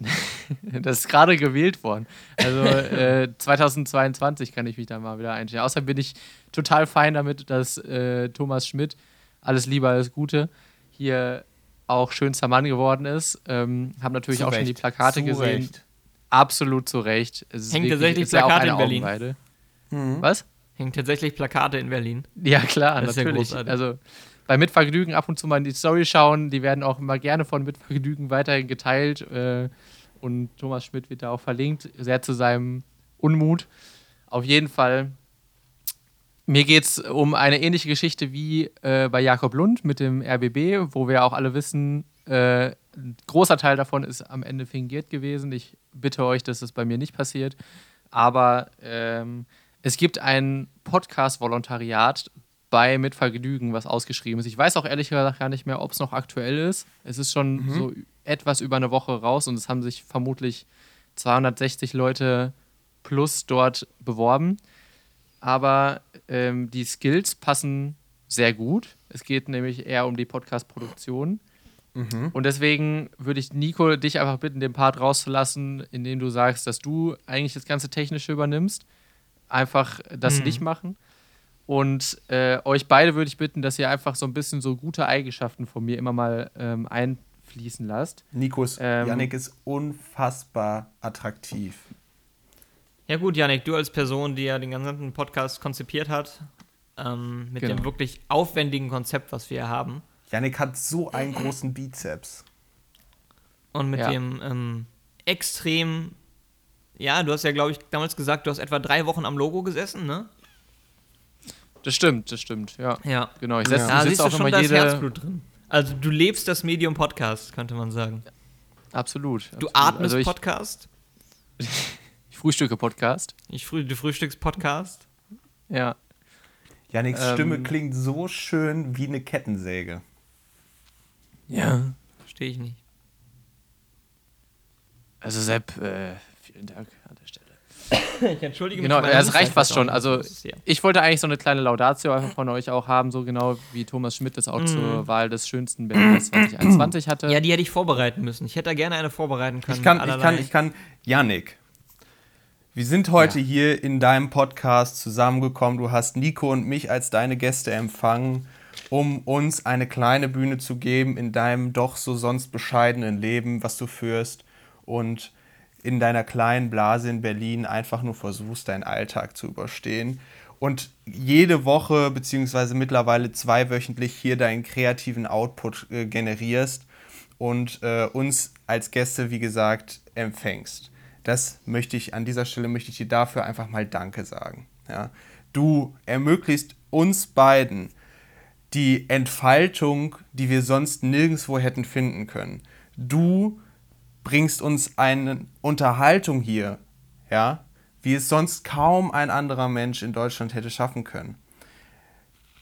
<laughs> Das ist gerade gewählt worden. Also äh, <laughs> 2022 kann ich mich da mal wieder einstellen. Außerdem bin ich total fein damit, dass äh, Thomas Schmidt, alles Liebe, alles Gute, hier auch schönster Mann geworden ist. Ähm, hab natürlich Zu auch schon die Recht. Plakate Zu gesehen. Recht. Absolut zu Recht. Es ist Hängt wirklich- tatsächlich ist ja auch Plakate eine in Berlin. Mhm. Was? Hängen tatsächlich Plakate in Berlin. Ja, klar, Das ist ja natürlich. großartig. also bei Mitvergnügen ab und zu mal in die Story schauen. Die werden auch immer gerne von Mitvergnügen weiterhin geteilt. Äh, und Thomas Schmidt wird da auch verlinkt, sehr zu seinem Unmut. Auf jeden Fall. Mir geht es um eine ähnliche Geschichte wie äh, bei Jakob Lund mit dem RBB, wo wir auch alle wissen, äh, ein großer Teil davon ist am Ende fingiert gewesen. Ich bitte euch, dass es bei mir nicht passiert. Aber ähm, es gibt ein Podcast-Volontariat bei Mitvergnügen, was ausgeschrieben ist. Ich weiß auch ehrlich gesagt gar nicht mehr, ob es noch aktuell ist. Es ist schon so etwas über eine Woche raus und es haben sich vermutlich 260 Leute plus dort beworben. Aber ähm, die Skills passen sehr gut. Es geht nämlich eher um die Podcast-Produktion. Und deswegen würde ich Nico dich einfach bitten, den Part rauszulassen, indem du sagst, dass du eigentlich das ganze Technische übernimmst. Einfach das nicht machen. Und äh, euch beide würde ich bitten, dass ihr einfach so ein bisschen so gute Eigenschaften von mir immer mal ähm, einfließen lasst. Nikos, Ähm, Yannick ist unfassbar attraktiv. Ja gut, Janik, du als Person, die ja den ganzen Podcast konzipiert hat, ähm, mit Genau. dem wirklich aufwendigen Konzept, was wir hier haben, Yannick hat so einen großen Bizeps. und mit Ja. dem ähm, extrem, ja, du hast ja, glaube ich, damals gesagt, du hast etwa drei Wochen am Logo gesessen, ne? Das stimmt, das stimmt, ja. Ja. Genau, ich Ja. setze siehst du auch schon immer das jede. Herzblut drin. Also du lebst das Medium Podcast, könnte man sagen. Absolut. Du absolut. atmest also ich, Podcast, <laughs> ich frühstücke Podcast. ich früh, du frühstückst Podcast. Ja. Yannicks Ähm, Stimme klingt so schön wie eine Kettensäge. Ja. Verstehe ich nicht. Also Sepp, äh, vielen Dank. Ich entschuldige Genau, meine ja, es reicht fast schon. Also ich wollte eigentlich so eine kleine Laudatio einfach von euch auch haben, so genau wie Thomas Schmidt das auch zur Wahl des schönsten Berlins 2021 <clears throat> hatte. Ja, die hätte ich vorbereiten müssen. Ich hätte da gerne eine vorbereiten können. Ich kann, ich kann, ich kann, Yannick, wir sind heute hier in deinem Podcast zusammengekommen. Du hast Nico und mich als deine Gäste empfangen, um uns eine kleine Bühne zu geben in deinem doch so sonst bescheidenen Leben, was du führst und in deiner kleinen Blase in Berlin einfach nur versuchst, deinen Alltag zu überstehen. Und jede Woche, beziehungsweise mittlerweile zweiwöchentlich hier deinen kreativen Output äh, generierst und äh, uns als Gäste, wie gesagt, empfängst. Das möchte ich, an dieser Stelle möchte ich dir dafür einfach mal Danke sagen. Ja? Du ermöglichst uns beiden die Entfaltung, die wir sonst nirgendwo hätten finden können. Du bringst uns eine Unterhaltung hier, ja, wie es sonst kaum ein anderer Mensch in Deutschland hätte schaffen können.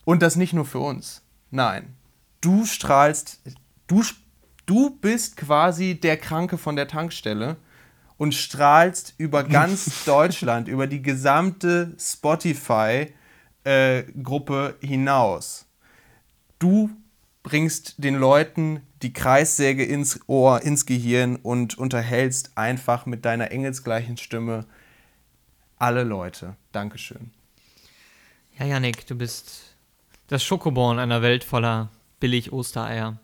Und das nicht nur für uns. Nein, du strahlst, du, du bist quasi der Kranke von der Tankstelle und strahlst über ganz <laughs> Deutschland, über die gesamte Spotify-Gruppe hinaus. Du bringst den Leuten die Kreissäge ins Ohr, ins Gehirn und unterhältst einfach mit deiner engelsgleichen Stimme alle Leute. Dankeschön. Ja, Yannick, du bist das Schokobon einer Welt voller billig Ostereier.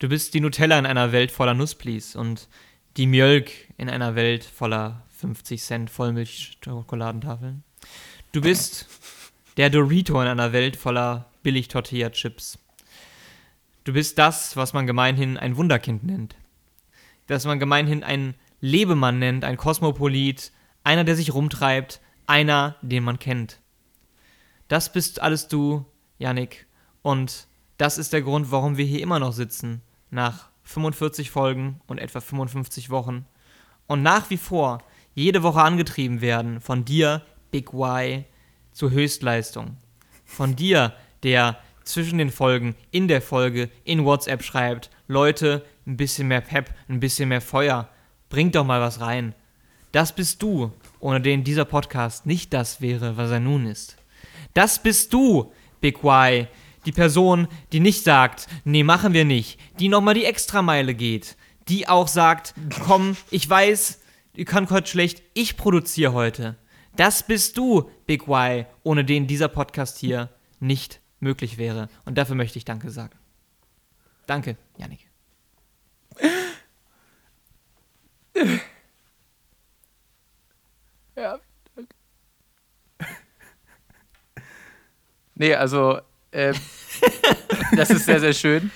Du bist die Nutella in einer Welt voller Nussplis und die Mjölk in einer Welt voller 50 Cent Vollmilchschokoladentafeln. Du bist der Dorito in einer Welt voller billig Tortilla-Chips. Du bist das, was man gemeinhin ein Wunderkind nennt. Das man gemeinhin ein Lebemann nennt, ein Kosmopolit, einer, der sich rumtreibt, einer, den man kennt. Das bist alles du, Yannick. Und das ist der Grund, warum wir hier immer noch sitzen, nach 45 Folgen und etwa 55 Wochen. Und nach wie vor jede Woche angetrieben werden von dir, Big Y, zur Höchstleistung. Von dir, der zwischen den Folgen, in der Folge, in WhatsApp schreibt, Leute, ein bisschen mehr Pep, ein bisschen mehr Feuer, bringt doch mal was rein. Das bist du, ohne den dieser Podcast nicht das wäre, was er nun ist. Das bist du, Big Y, die Person, die nicht sagt, nee, machen wir nicht, die nochmal die Extrameile geht, die auch sagt, komm, ich weiß, ihr könnt heute schlecht, ich produziere heute. Das bist du, Big Y, ohne den dieser Podcast hier nicht möglich wäre. Und dafür möchte ich Danke sagen. Danke, Yannick. Ja, danke. Nee, also, ähm, <laughs> das ist sehr, sehr schön.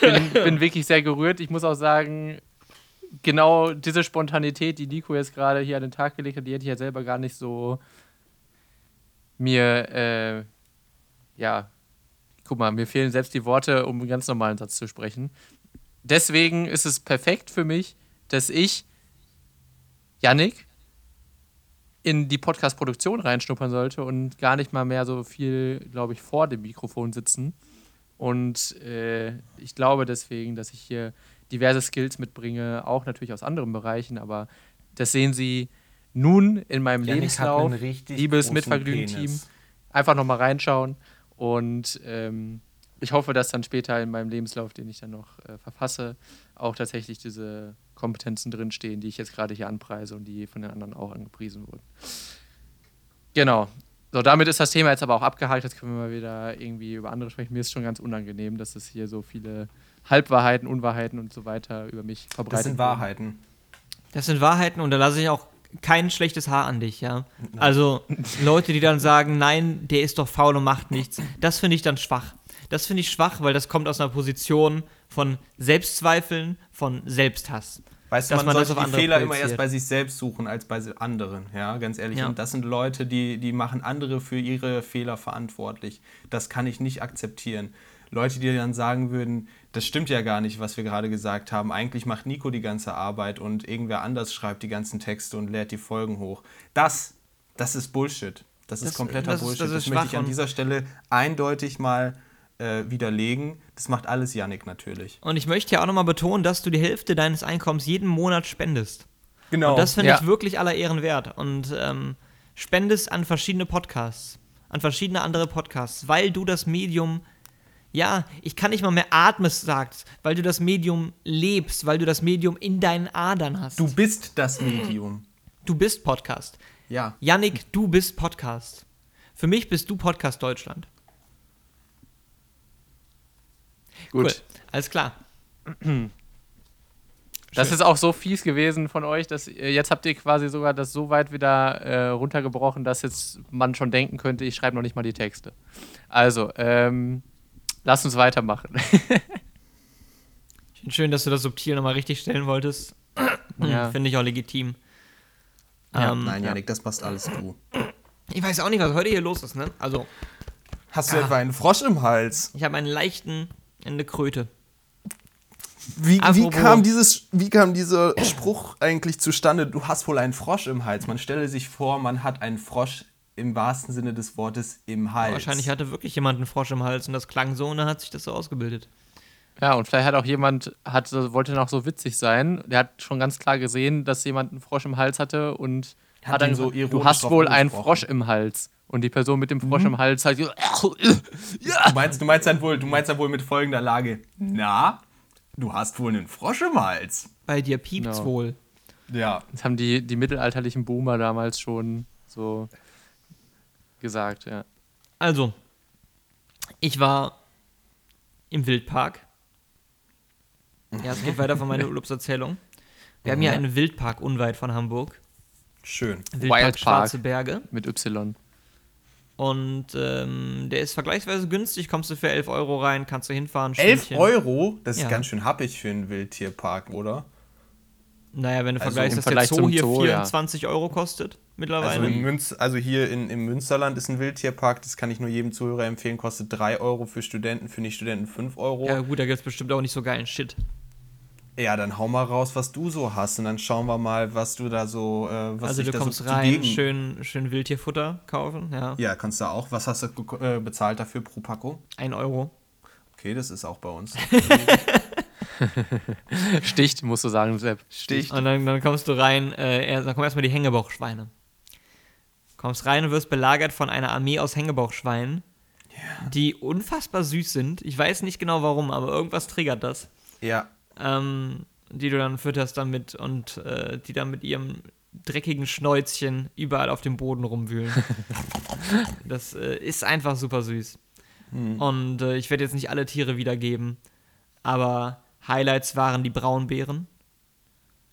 Bin, bin wirklich sehr gerührt. Ich muss auch sagen, genau diese Spontanität, die Nico jetzt gerade hier an den Tag gelegt hat, die hätte ich ja selber gar nicht so mir, äh, ja, guck mal, mir fehlen selbst die Worte, um einen ganz normalen Satz zu sprechen. Deswegen ist es perfekt für mich, dass ich, Yannick, in die Podcast-Produktion reinschnuppern sollte und gar nicht mal mehr so viel, glaube ich, vor dem Mikrofon sitzen. Und äh, ich glaube deswegen, dass ich hier diverse Skills mitbringe, auch natürlich aus anderen Bereichen, aber das sehen Sie nun in meinem Lebenslauf. Liebes Mitvergnügen-Team, einfach nochmal reinschauen. Und ähm, ich hoffe, dass dann später in meinem Lebenslauf, den ich dann noch äh, verfasse, auch tatsächlich diese Kompetenzen drinstehen, die ich jetzt gerade hier anpreise und die von den anderen auch angepriesen wurden. Genau. So, damit ist das Thema jetzt aber auch abgehakt. Jetzt können wir mal wieder irgendwie über andere sprechen. Mir ist schon ganz unangenehm, dass es hier so viele Halbwahrheiten, Unwahrheiten und so weiter über mich verbreitet Das sind. Wahrheiten. Das sind Wahrheiten und da lasse ich auch kein schlechtes Haar an dich, ja. Also Leute, die dann sagen, nein, der ist doch faul und macht nichts, das finde ich dann schwach. Das finde ich schwach, weil das kommt aus einer Position von Selbstzweifeln, von Selbsthass. Weißt du, Dass man, man das sollte die Fehler immer erst bei sich selbst suchen, als bei anderen, ja, ganz ehrlich. Ja. Und das sind Leute, die, die machen andere für ihre Fehler verantwortlich. Das kann ich nicht akzeptieren. Leute, die dann sagen würden, das stimmt ja gar nicht, was wir gerade gesagt haben. Eigentlich macht Nico die ganze Arbeit und irgendwer anders schreibt die ganzen Texte und lädt die Folgen hoch. Das, das ist Bullshit. Das ist Das- kompletter das ist- Bullshit. das Das, ist möchte ich an dieser Stelle eindeutig mal äh, widerlegen. Das macht alles Yannick natürlich. Und ich möchte ja auch nochmal betonen, dass du die Hälfte deines Einkommens jeden Monat spendest. Genau. Und das finde Ja. ich wirklich aller Ehren wert. Und ähm, spende es an verschiedene Podcasts, an verschiedene andere Podcasts, weil du das Medium, ja, ich kann nicht mal mehr atmes sagst, weil du das Medium lebst, weil du das Medium in deinen Adern hast. Du bist das Medium. du bist Podcast. Ja. Yannick, du bist Podcast. Für mich bist du Podcast Deutschland. Gut. Cool. Alles klar. Das ist auch so fies gewesen von euch, dass ihr, jetzt habt ihr quasi sogar das so weit wieder äh, runtergebrochen, dass jetzt man schon denken könnte, ich schreibe noch nicht mal die Texte. Also, ähm, lasst uns weitermachen. <laughs> Schön, dass du das subtil nochmal richtig stellen wolltest. Ja. <clears throat> Finde ich auch legitim. Ja, ähm, Nein, Janik, das passt alles du. Ich weiß auch nicht, was heute hier los ist, ne? Also, Hast du etwa einen Frosch im Hals? ich habe einen leichten, eine Kröte. Wie, wie, kam dieses, wie kam dieser Spruch eigentlich zustande? Du hast wohl einen Frosch im Hals. Man stelle sich vor, man hat einen Frosch im wahrsten Sinne des Wortes im Hals. Wahrscheinlich hatte wirklich jemand einen Frosch im Hals und das klang so und dann hat sich das so ausgebildet. Ja, und vielleicht hat auch jemand, hat, wollte noch so witzig sein, der hat schon ganz klar gesehen, dass jemand einen Frosch im Hals hatte und Hat hat, dann so so, du ironisch hast wohl einen. Frosch im Hals. Und die Person mit dem Frosch im Hals hat so, <laughs> Du meinst, du meinst dann wohl, du meinst dann wohl mit folgender Lage. Na, du hast wohl einen Frosch im Hals. Bei dir piept's Genau. wohl. Ja. das haben die, die mittelalterlichen Boomer damals schon so gesagt, ja. Also, ich war im Wildpark. Ja, es geht weiter von meiner <laughs> Urlaubserzählung. Wir haben hier einen Wildpark unweit von Hamburg. Schön. Wildpark Wildpark. Schwarze Berge. Mit Y. Und ähm, der ist vergleichsweise günstig. Kommst du für 11 Euro rein, kannst du hinfahren. 11 Stündchen. Euro? Das ist Ja. ganz schön happig für einen Wildtierpark, oder? Naja, wenn du Also vergleichst, dass der Vergleich Zoo zum hier Zoo, ja. 24 Euro kostet mittlerweile. in Münz, also hier in, im Münsterland ist ein Wildtierpark, das kann ich nur jedem Zuhörer empfehlen, kostet 3 Euro für Studenten, für Nicht-Studenten 5 Euro. ja gut, da gibt es bestimmt auch nicht so geilen Shit. Ja, dann hau mal raus, was du so hast und dann schauen wir mal, was du da so, äh, was also du da kommst so rein, schön, schön Wildtierfutter kaufen, ja. Ja, kannst du auch. Was hast du äh, bezahlt dafür pro Packung? Ein Euro. Okay, das ist auch bei uns. <laughs> Sticht, musst du sagen, Sepp. Sticht. Und dann, dann kommst du rein, äh, erst- dann kommen erstmal die Hängebauchschweine. Kommst rein und wirst belagert von einer Armee aus Hängebauchschweinen, die unfassbar süß sind. Ich weiß nicht genau warum, aber irgendwas triggert das. Ja. Ähm, die du dann fütterst damit und äh, die dann mit ihrem dreckigen Schnäuzchen überall auf dem Boden rumwühlen. <laughs> das äh, ist einfach super süß. Und äh, ich werde jetzt nicht alle Tiere wiedergeben, aber Highlights waren die Braunbären.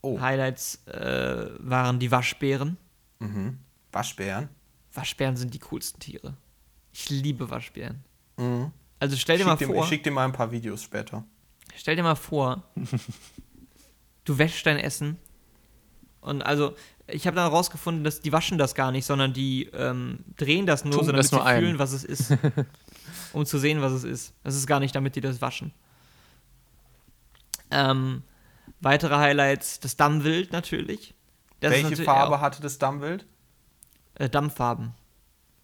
Oh. Highlights äh, waren die Waschbären. Mhm. Waschbären. Waschbären sind die coolsten Tiere. Ich liebe Waschbären. Mhm. Also stell dir mal dir, vor, ich schick dir mal ein paar Videos später. stell dir mal vor, <laughs> du wäschst dein Essen und also ich habe dann rausgefunden, dass die waschen das gar nicht, sondern die ähm, drehen das nur, so damit das sie ein. fühlen, was es ist, <laughs> um zu sehen, was es ist. Das ist gar nicht, damit die das waschen. Ähm, weitere Highlights: das Dammwild natürlich. Das ist Welche natürlich Farbe auch- hatte das Dammwild? Äh, Dammfarben.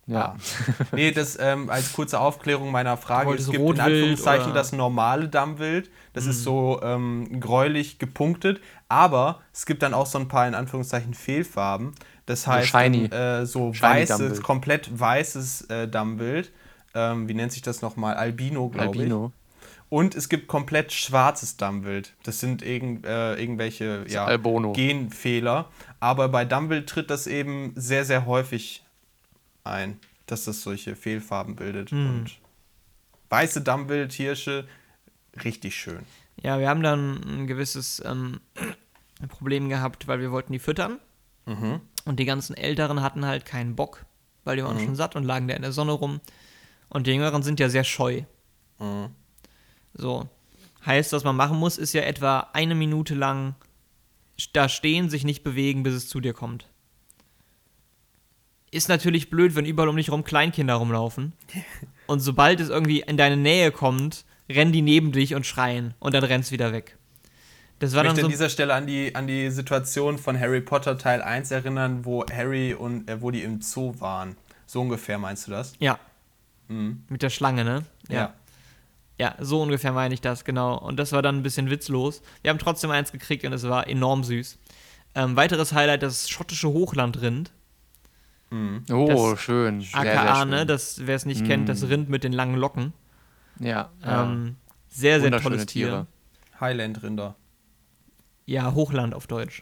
Ja. <laughs> Nee, das ähm, als kurze Aufklärung meiner Frage. Es gibt in Rotwild Anführungszeichen oder- das normale Dammwild. Das ist so ähm, gräulich gepunktet. Aber es gibt dann auch so ein paar in Anführungszeichen Fehlfarben. Das heißt, shiny. dann, äh, so Shiny weißes, Dammwild. komplett weißes äh, Dammwild. Ähm, wie nennt sich das nochmal? Albino, glaube ich. Albino. Und es gibt komplett schwarzes Dammwild. Das sind irgend, äh, irgendwelche ja. Genfehler. Aber bei Dammwild tritt das eben sehr, sehr häufig ein, dass das solche Fehlfarben bildet. Und weiße Dammwildhirsche, richtig schön. Ja, wir haben dann ein gewisses ähm, <clears throat> Problem gehabt, weil wir wollten die füttern. Und die ganzen Älteren hatten halt keinen Bock, weil die waren schon satt und lagen da in der Sonne rum. Und die Jüngeren sind ja sehr scheu. So. Heißt, was man machen muss, ist ja etwa eine Minute lang da stehen, sich nicht bewegen, bis es zu dir kommt. Ist natürlich blöd, wenn überall um dich rum Kleinkinder rumlaufen. <laughs> Und sobald es irgendwie in deine Nähe kommt, rennen die neben dich und schreien. Und dann rennst wieder weg. Das war Ich möchte so an dieser Stelle an die, an die Situation von Harry Potter Teil 1 erinnern, wo Harry und äh, wo die im Zoo waren. So ungefähr meinst du das? Ja. Mhm. Mit der Schlange, ne? Ja. Ja, so ungefähr meine ich das, genau. Und das war dann ein bisschen witzlos. Wir haben trotzdem eins gekriegt und es war enorm süß. Ähm, weiteres Highlight, das schottische Hochlandrind. Oh, Das- schön. Sehr, AKA, sehr schön. ne? Das, wer es nicht kennt, das Rind mit den langen Locken. ja, ja. Ähm, sehr, sehr tolles Tier. Tiere. Highland-Rinder. Ja, Hochland auf Deutsch.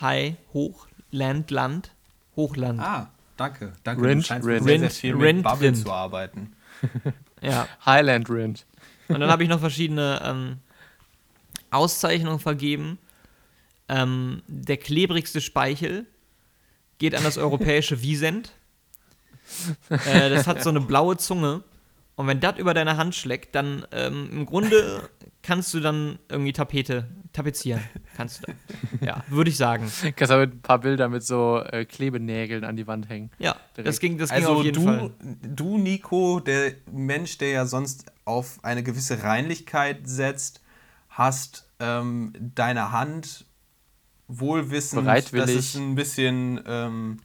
High, Hoch, Land, Land, Hochland. Ah, danke. Danke, Rind, du scheinst Rind. sehr, sehr Rind, viel mit Rind, Bubble Rind. zu arbeiten. <laughs> Ja. Highland Rind. Und dann habe ich noch verschiedene ähm, Auszeichnungen vergeben. Ähm, der klebrigste Speichel geht an das europäische Wiesent. Äh, das hat so eine blaue Zunge. Und wenn das über deine Hand schlägt, dann ähm, im Grunde <laughs> kannst du dann irgendwie Tapete tapezieren. Kannst du dann. Ja, würde ich sagen. <laughs> Kannst aber ein paar Bilder mit so äh, Klebenägeln an die Wand hängen. Ja, das Direkt. ging, das ging Also auf jeden du, Fall. du, Nico, der Mensch, der ja sonst auf eine gewisse Reinlichkeit setzt, hast ähm, deine Hand wohlwissend, dass Bereitwillig. es ein bisschen, ähm,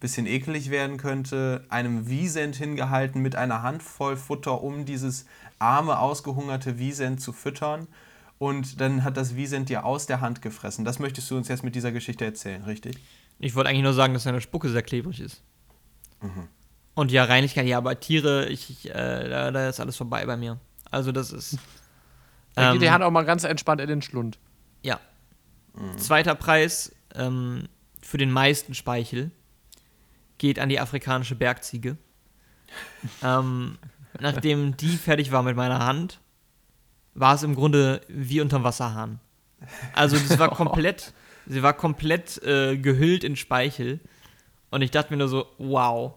bisschen eklig werden könnte, einem Wiesent hingehalten mit einer Handvoll Futter, um dieses arme, ausgehungerte Wiesent zu füttern. Und dann hat das Wiesent dir aus der Hand gefressen. Das möchtest du uns jetzt mit dieser Geschichte erzählen, richtig? Ich wollte eigentlich nur sagen, dass seine Spucke sehr klebrig ist. Mhm. Und ja, Reinlichkeit, ja, aber Tiere, ich, ich, äh, da, da ist alles vorbei bei mir. Also das ist. <laughs> Dann geht die ähm, Hand auch mal ganz entspannt in den Schlund. Ja. Zweiter Preis ähm, für den meisten Speichel geht an die afrikanische Bergziege. ähm, nachdem die fertig war mit meiner Hand, war es im Grunde wie unterm Wasserhahn. Also das war komplett, sie war komplett äh, gehüllt in Speichel. Und ich dachte mir nur so, wow,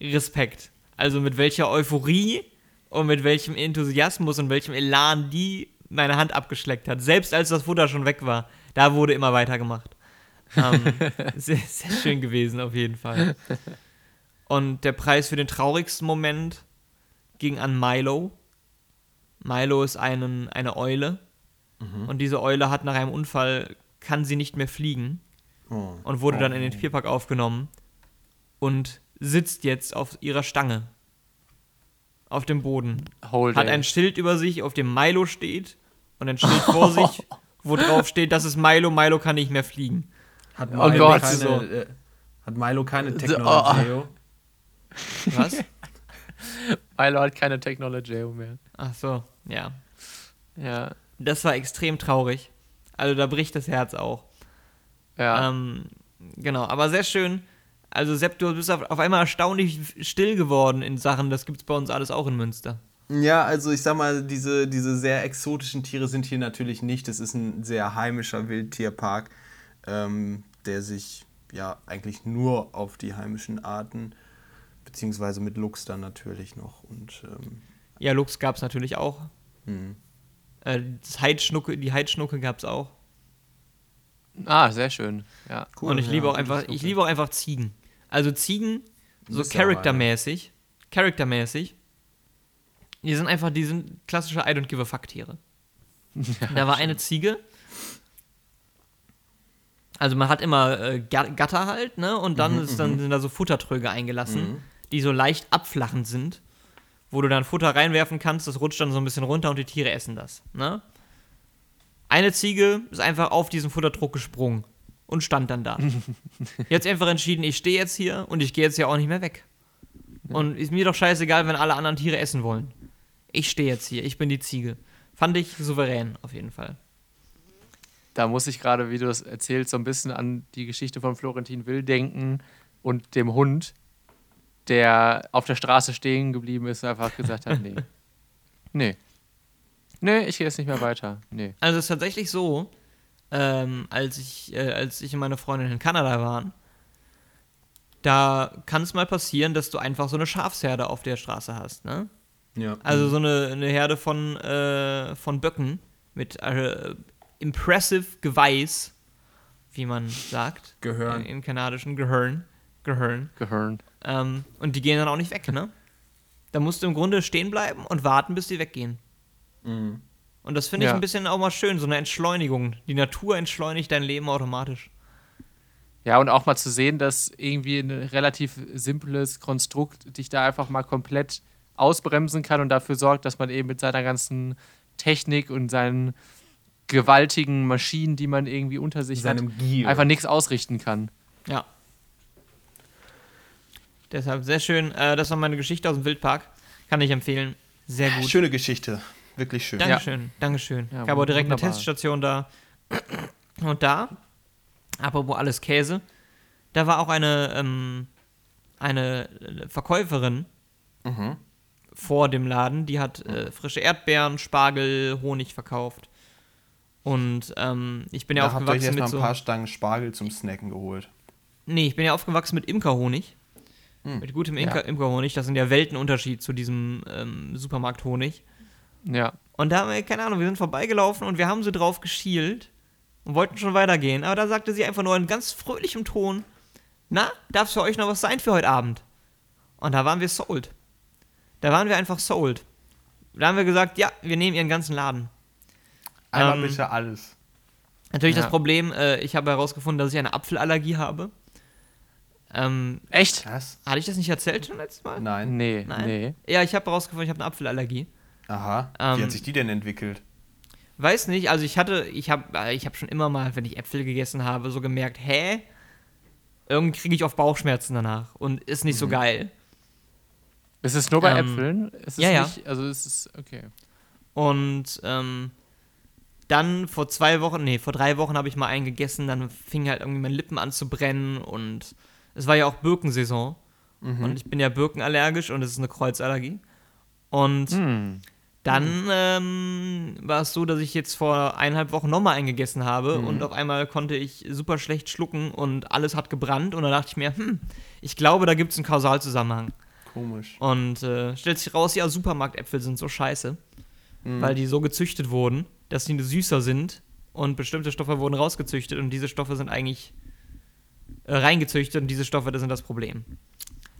Respekt. Also mit welcher Euphorie und mit welchem Enthusiasmus und welchem Elan die meine Hand abgeschleckt hat. Selbst als das Futter schon weg war, da wurde immer weitergemacht. Ähm, <laughs> sehr, sehr schön gewesen, auf jeden Fall. Und der Preis für den traurigsten Moment ging an Milo. Milo ist einen, eine Eule. Und diese Eule hat nach einem Unfall, kann sie nicht mehr fliegen Oh. und wurde dann in den Tierpark aufgenommen und sitzt jetzt auf ihrer Stange. Auf dem Boden. Hold Hat ein Schild über sich, auf dem Milo steht und ein Schild vor sich, <laughs> wo drauf steht, das ist Milo, Milo kann nicht mehr fliegen. Hat Oh Gott. keine, So. äh, hat Milo keine So, Technologie? <laughs> Was? <laughs> Milo hat keine Technology mehr. Ach so, ja. Ja. Das war extrem traurig. Also da bricht das Herz auch. Ja. Ähm, genau, aber sehr schön. Also Sepp, du bist auf, auf einmal erstaunlich still geworden in Sachen, das gibt's bei uns alles auch in Münster. Ja, also ich sag mal, diese, diese sehr exotischen Tiere sind hier natürlich nicht. Es ist ein sehr heimischer Wildtierpark, ähm, der sich ja eigentlich nur auf die heimischen Arten, beziehungsweise mit Luchs dann natürlich noch. Und ähm, Ja, Luchs gab's natürlich auch. hm. Äh, das Heidschnucke, die Heidschnucke gab's auch. ah, sehr schön. Ja. Und ich ja, liebe auch einfach, Schnucke. ich liebe auch einfach Ziegen. Also Ziegen, so bist ja charaktermäßig, charaktermäßig, die sind einfach, die sind klassische I don't give a fuck Tiere. <laughs> da war eine Ziege. Also man hat immer äh, Ga- Gatter halt, ne? Und dann, ist, dann sind da so Futtertröge eingelassen, die so leicht abflachend sind, wo du dann Futter reinwerfen kannst, das rutscht dann so ein bisschen runter und die Tiere essen das, ne? Eine Ziege ist einfach auf diesen Futtertrog gesprungen und stand dann da. <laughs> jetzt einfach entschieden, ich stehe jetzt hier und ich gehe jetzt ja auch nicht mehr weg. Und ist mir doch scheißegal, wenn alle anderen Tiere essen wollen. Ich stehe jetzt hier, ich bin die Ziege. Fand ich souverän auf jeden Fall. Da muss ich gerade, wie du das erzählst, so ein bisschen an die Geschichte von Florentin Will denken und dem Hund, der auf der Straße stehen geblieben ist und einfach gesagt hat, nee. <laughs> Nee. Nee, ich gehe jetzt nicht mehr weiter. Nee. Also es ist tatsächlich so, ähm, als, ich, äh, als ich und meine Freundin in Kanada waren, da kann es mal passieren, dass du einfach so eine Schafsherde auf der Straße hast, ne? ja. Also so eine, eine Herde von, äh, von Böcken mit äh, impressive Geweiß, wie man sagt. Gehörn. Im, im kanadischen Gehörn. Gehörn. Gehirn. Ähm, und die gehen dann auch nicht weg, ne? Da musst du im Grunde stehen bleiben und warten, bis die weggehen. Mhm. Und das finde ich Ja. ein bisschen auch mal schön, so eine Entschleunigung. Die Natur entschleunigt dein Leben automatisch. Ja, und auch mal zu sehen, dass irgendwie ein relativ simples Konstrukt dich da einfach mal komplett ausbremsen kann und dafür sorgt, dass man eben mit seiner ganzen Technik und seinen gewaltigen Maschinen, die man irgendwie unter sich hat, Seinem Gear. einfach nichts ausrichten kann. Ja. Deshalb sehr schön. Äh, das war meine Geschichte aus dem Wildpark. Kann ich empfehlen. Sehr gut. Schöne Geschichte. Wirklich schön. Dankeschön, Dankeschön. Ja, ich habe auch direkt wunderbar. eine Teststation da. Und da, apropos alles Käse, da war auch eine, ähm, eine Verkäuferin Mhm. vor dem Laden, die hat äh, frische Erdbeeren, Spargel, Honig verkauft. Und ähm, ich bin ja Da habt ihr euch aufgewachsen mit ein so. paar Stangen Spargel zum Snacken geholt. Nee, ich bin ja aufgewachsen mit Imkerhonig. Hm. Mit gutem Ja. Imker Imkerhonig. Das sind ja Weltenunterschied zu diesem ähm, Supermarkthonig. Ja. Und da haben wir, keine Ahnung, wir sind vorbeigelaufen und wir haben so drauf geschielt und wollten schon weitergehen. Aber da sagte sie einfach nur in ganz fröhlichem Ton: Na, darf es für euch noch was sein für heute Abend? Und da waren wir sold. Da waren wir einfach sold. Da haben wir gesagt: Ja, wir nehmen ihren ganzen Laden. Einmal Ähm, bitte alles. Natürlich Ja. das Problem, äh, ich habe herausgefunden, dass ich eine Apfelallergie habe. Ähm, Echt? Was? hatte ich das nicht erzählt schon letztes Mal? Nein. Nee, Nein. nee. Ja, ich habe herausgefunden, ich habe eine Apfelallergie. Aha. Ähm, Wie hat sich die denn entwickelt? Weiß nicht, also ich hatte, ich habe ich hab schon immer mal, wenn ich Äpfel gegessen habe, so gemerkt, hä? Irgendwie kriege ich oft Bauchschmerzen danach und ist nicht so geil. Ist es nur bei Ähm, Äpfeln? Ist es ja, ja. nicht, also es ist, okay. Und ähm, dann vor zwei Wochen, nee, vor drei Wochen habe ich mal einen gegessen, dann fing halt irgendwie meine Lippen an zu brennen und es war ja auch Birkensaison. Und ich bin ja birkenallergisch und es ist eine Kreuzallergie. Und Hm. Dann ähm, war es so, dass ich jetzt vor eineinhalb Wochen nochmal eingegessen habe und auf einmal konnte ich super schlecht schlucken und alles hat gebrannt und dann dachte ich mir, hm, ich glaube, da gibt es einen Kausalzusammenhang. Komisch. Und äh, stellt sich raus, ja, Supermarktäpfel sind so scheiße, weil die so gezüchtet wurden, dass die süßer sind und bestimmte Stoffe wurden rausgezüchtet und diese Stoffe sind eigentlich äh, reingezüchtet und diese Stoffe, das sind das Problem.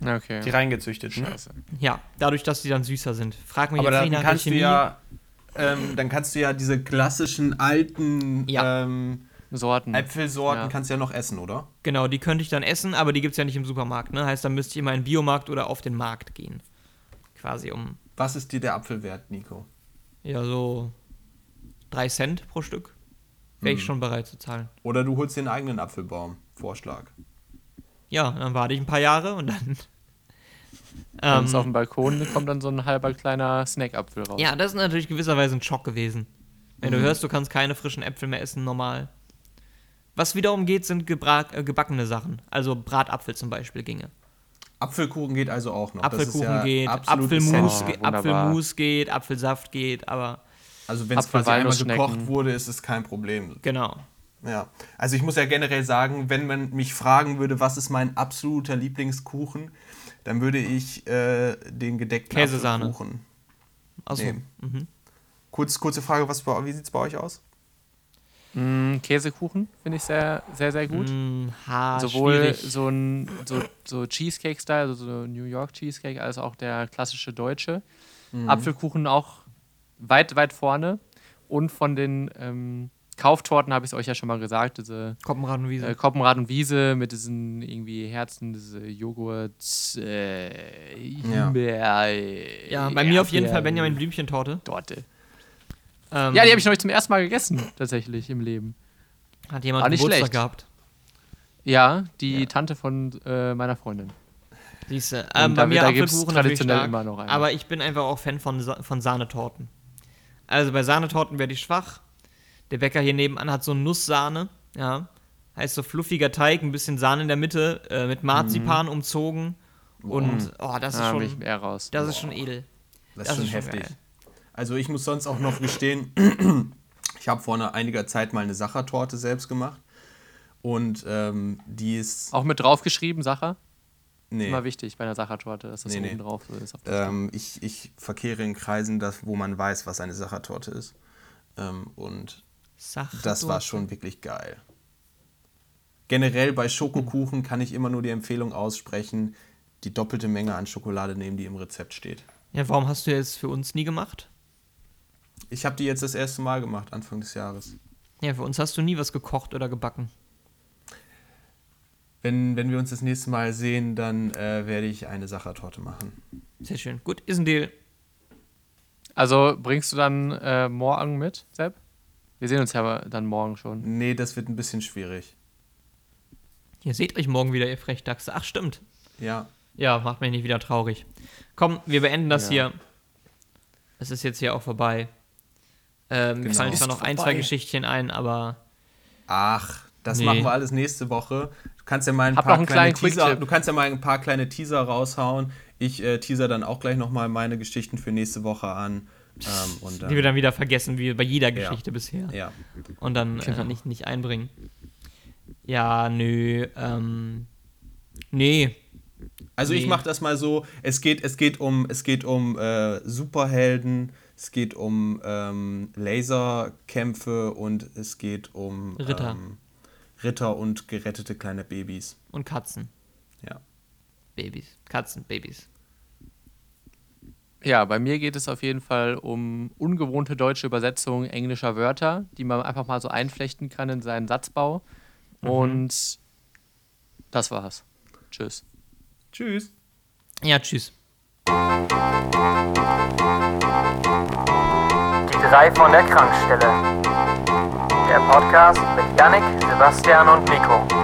Okay. Die reingezüchteten. Scheiße. Ja, dadurch, dass die dann süßer sind. Frag mich Aber jetzt dann nicht nach kannst du Chemie. ja, ähm, dann kannst du ja diese klassischen alten Ja. ähm, Sorten. Äpfelsorten Ja. kannst du ja noch essen, oder? Genau, die könnte ich dann essen, aber die gibt es ja nicht im Supermarkt. Ne? Heißt, dann müsste ich immer in den Biomarkt oder auf den Markt gehen. Quasi um, Was ist dir der Apfel wert, Nico? ja, so 3 Cent pro Stück. Wäre ich Hm. schon bereit zu zahlen. Oder du holst den eigenen Apfelbaum. Vorschlag. Ja, dann warte ich ein paar Jahre und dann. Dann ist auf Ähm, dem Balkon kommt dann so ein halber kleiner Snackapfel raus. ja, das ist natürlich gewisserweise ein Schock gewesen. Wenn Mhm. du hörst, du kannst keine frischen Äpfel mehr essen, normal. Was wiederum geht, sind gebra äh, gebackene Sachen. Also Bratapfel zum Beispiel ginge. Apfelkuchen geht also auch noch. Apfelkuchen das ist ja geht, Apfelmus, Wunderbar. Apfelmus geht, Apfelsaft geht, aber Also wenn es quasi einmal gekocht wurde, ist es kein Problem. genau. Ja. Also ich muss ja generell sagen, wenn man mich fragen würde, was ist mein absoluter Lieblingskuchen, dann würde ich äh, den gedeckten Käsesahne. Apfelkuchen. Also, Nee. mhm. Kurz, kurze Frage, was, wie sieht es bei euch aus? Mm, Käsekuchen finde ich sehr, sehr, sehr gut. Mm, ha, Sowohl schwierig. so ein so, so Cheesecake-Style, also so New York Cheesecake, als auch der klassische deutsche. Mhm. Apfelkuchen auch weit, weit vorne. Und von den ähm, Kauftorten habe ich es euch ja schon mal gesagt, diese Koppenrad und Wiese. äh, Koppenrad und Wiese mit diesen irgendwie Herzen, diese Joghurt, äh, äh, ja, bei mir auf jeden Fall Benjamin Blümchentorte. Torte. Ähm, Ja, die habe ich neulich zum ersten Mal gegessen, tatsächlich im Leben. Hat jemand War nicht Geburtstag schlecht. gehabt. Ja, die Tante von äh, meiner Freundin. Siehste, ähm, bei mir Apfelkuchen traditionell immer noch einen. aber ich bin einfach auch Fan von, Sa von Sahnetorten. Also bei Sahnetorten werde ich schwach. Der Bäcker hier nebenan hat so Nusssahne, ja. Heißt so fluffiger Teig, ein bisschen Sahne in der Mitte, äh, mit Marzipan umzogen. Und, oh, das ist ich schon, eher raus. das ist schon edel. Das, Das ist schon ist heftig. geil. Also ich muss sonst auch noch gestehen, <clears throat> ich habe vor einer, einiger Zeit mal eine Sachertorte selbst gemacht. Und ähm, die ist. Auch mit draufgeschrieben, Sacher? Nee. Immer wichtig bei einer Sachertorte, dass das Nee, nee. oben drauf so ist. Ähm, ich, ich verkehre in Kreisen, das, wo man weiß, was eine Sachertorte ist. Ähm, und Sache das war schon wirklich geil. Generell bei Schokokuchen kann ich immer nur die Empfehlung aussprechen, die doppelte Menge an Schokolade nehmen, die im Rezept steht. Ja, warum hast du jetzt für uns nie gemacht? Ich habe die jetzt das erste Mal gemacht, Anfang des Jahres. Ja, für uns hast du nie was gekocht oder gebacken. Wenn, wenn wir uns das nächste Mal sehen, dann äh, werde ich eine Sachertorte machen. Sehr schön. Gut, ist ein Deal. Also bringst du dann äh, morgen mit, Sepp? Wir sehen uns ja dann morgen schon. Nee, das wird ein bisschen schwierig. Ihr seht euch morgen wieder, ihr Frechdachse. Ach, stimmt. Ja. Ja, macht mich nicht wieder traurig. Komm, wir beenden das Ja. hier. Es ist jetzt hier auch vorbei. Ähm, Mir Genau. fallen zwar noch ein, vorbei. zwei Geschichtchen ein, aber Ach, das Nee. machen wir alles nächste Woche. Du kannst ja mal ein Hab paar kleine Teaser, du kannst ja mal ein paar kleine Teaser raushauen. Ich äh, teaser dann auch gleich nochmal meine Geschichten für nächste Woche an. Ähm, und dann, die wir dann wieder vergessen, wie bei jeder Geschichte bisher. ja. Und dann äh, nicht, nicht einbringen. Ja, nö. Ähm, nee. Also ich Nee. mache das mal so, es geht, es geht um, es geht um äh, Superhelden, es geht um ähm, Laserkämpfe und es geht um Ritter. Ähm, Ritter und gerettete kleine Babys. Und Katzen. Ja. Babys. Katzen, Babys. Ja, bei mir geht es auf jeden Fall um ungewohnte deutsche Übersetzungen englischer Wörter, die man einfach mal so einflechten kann in seinen Satzbau. Und das war's. Tschüss. Tschüss. Ja, tschüss. Die drei von der Krankstelle. Der Podcast mit Yannick, Sebastian und Nico.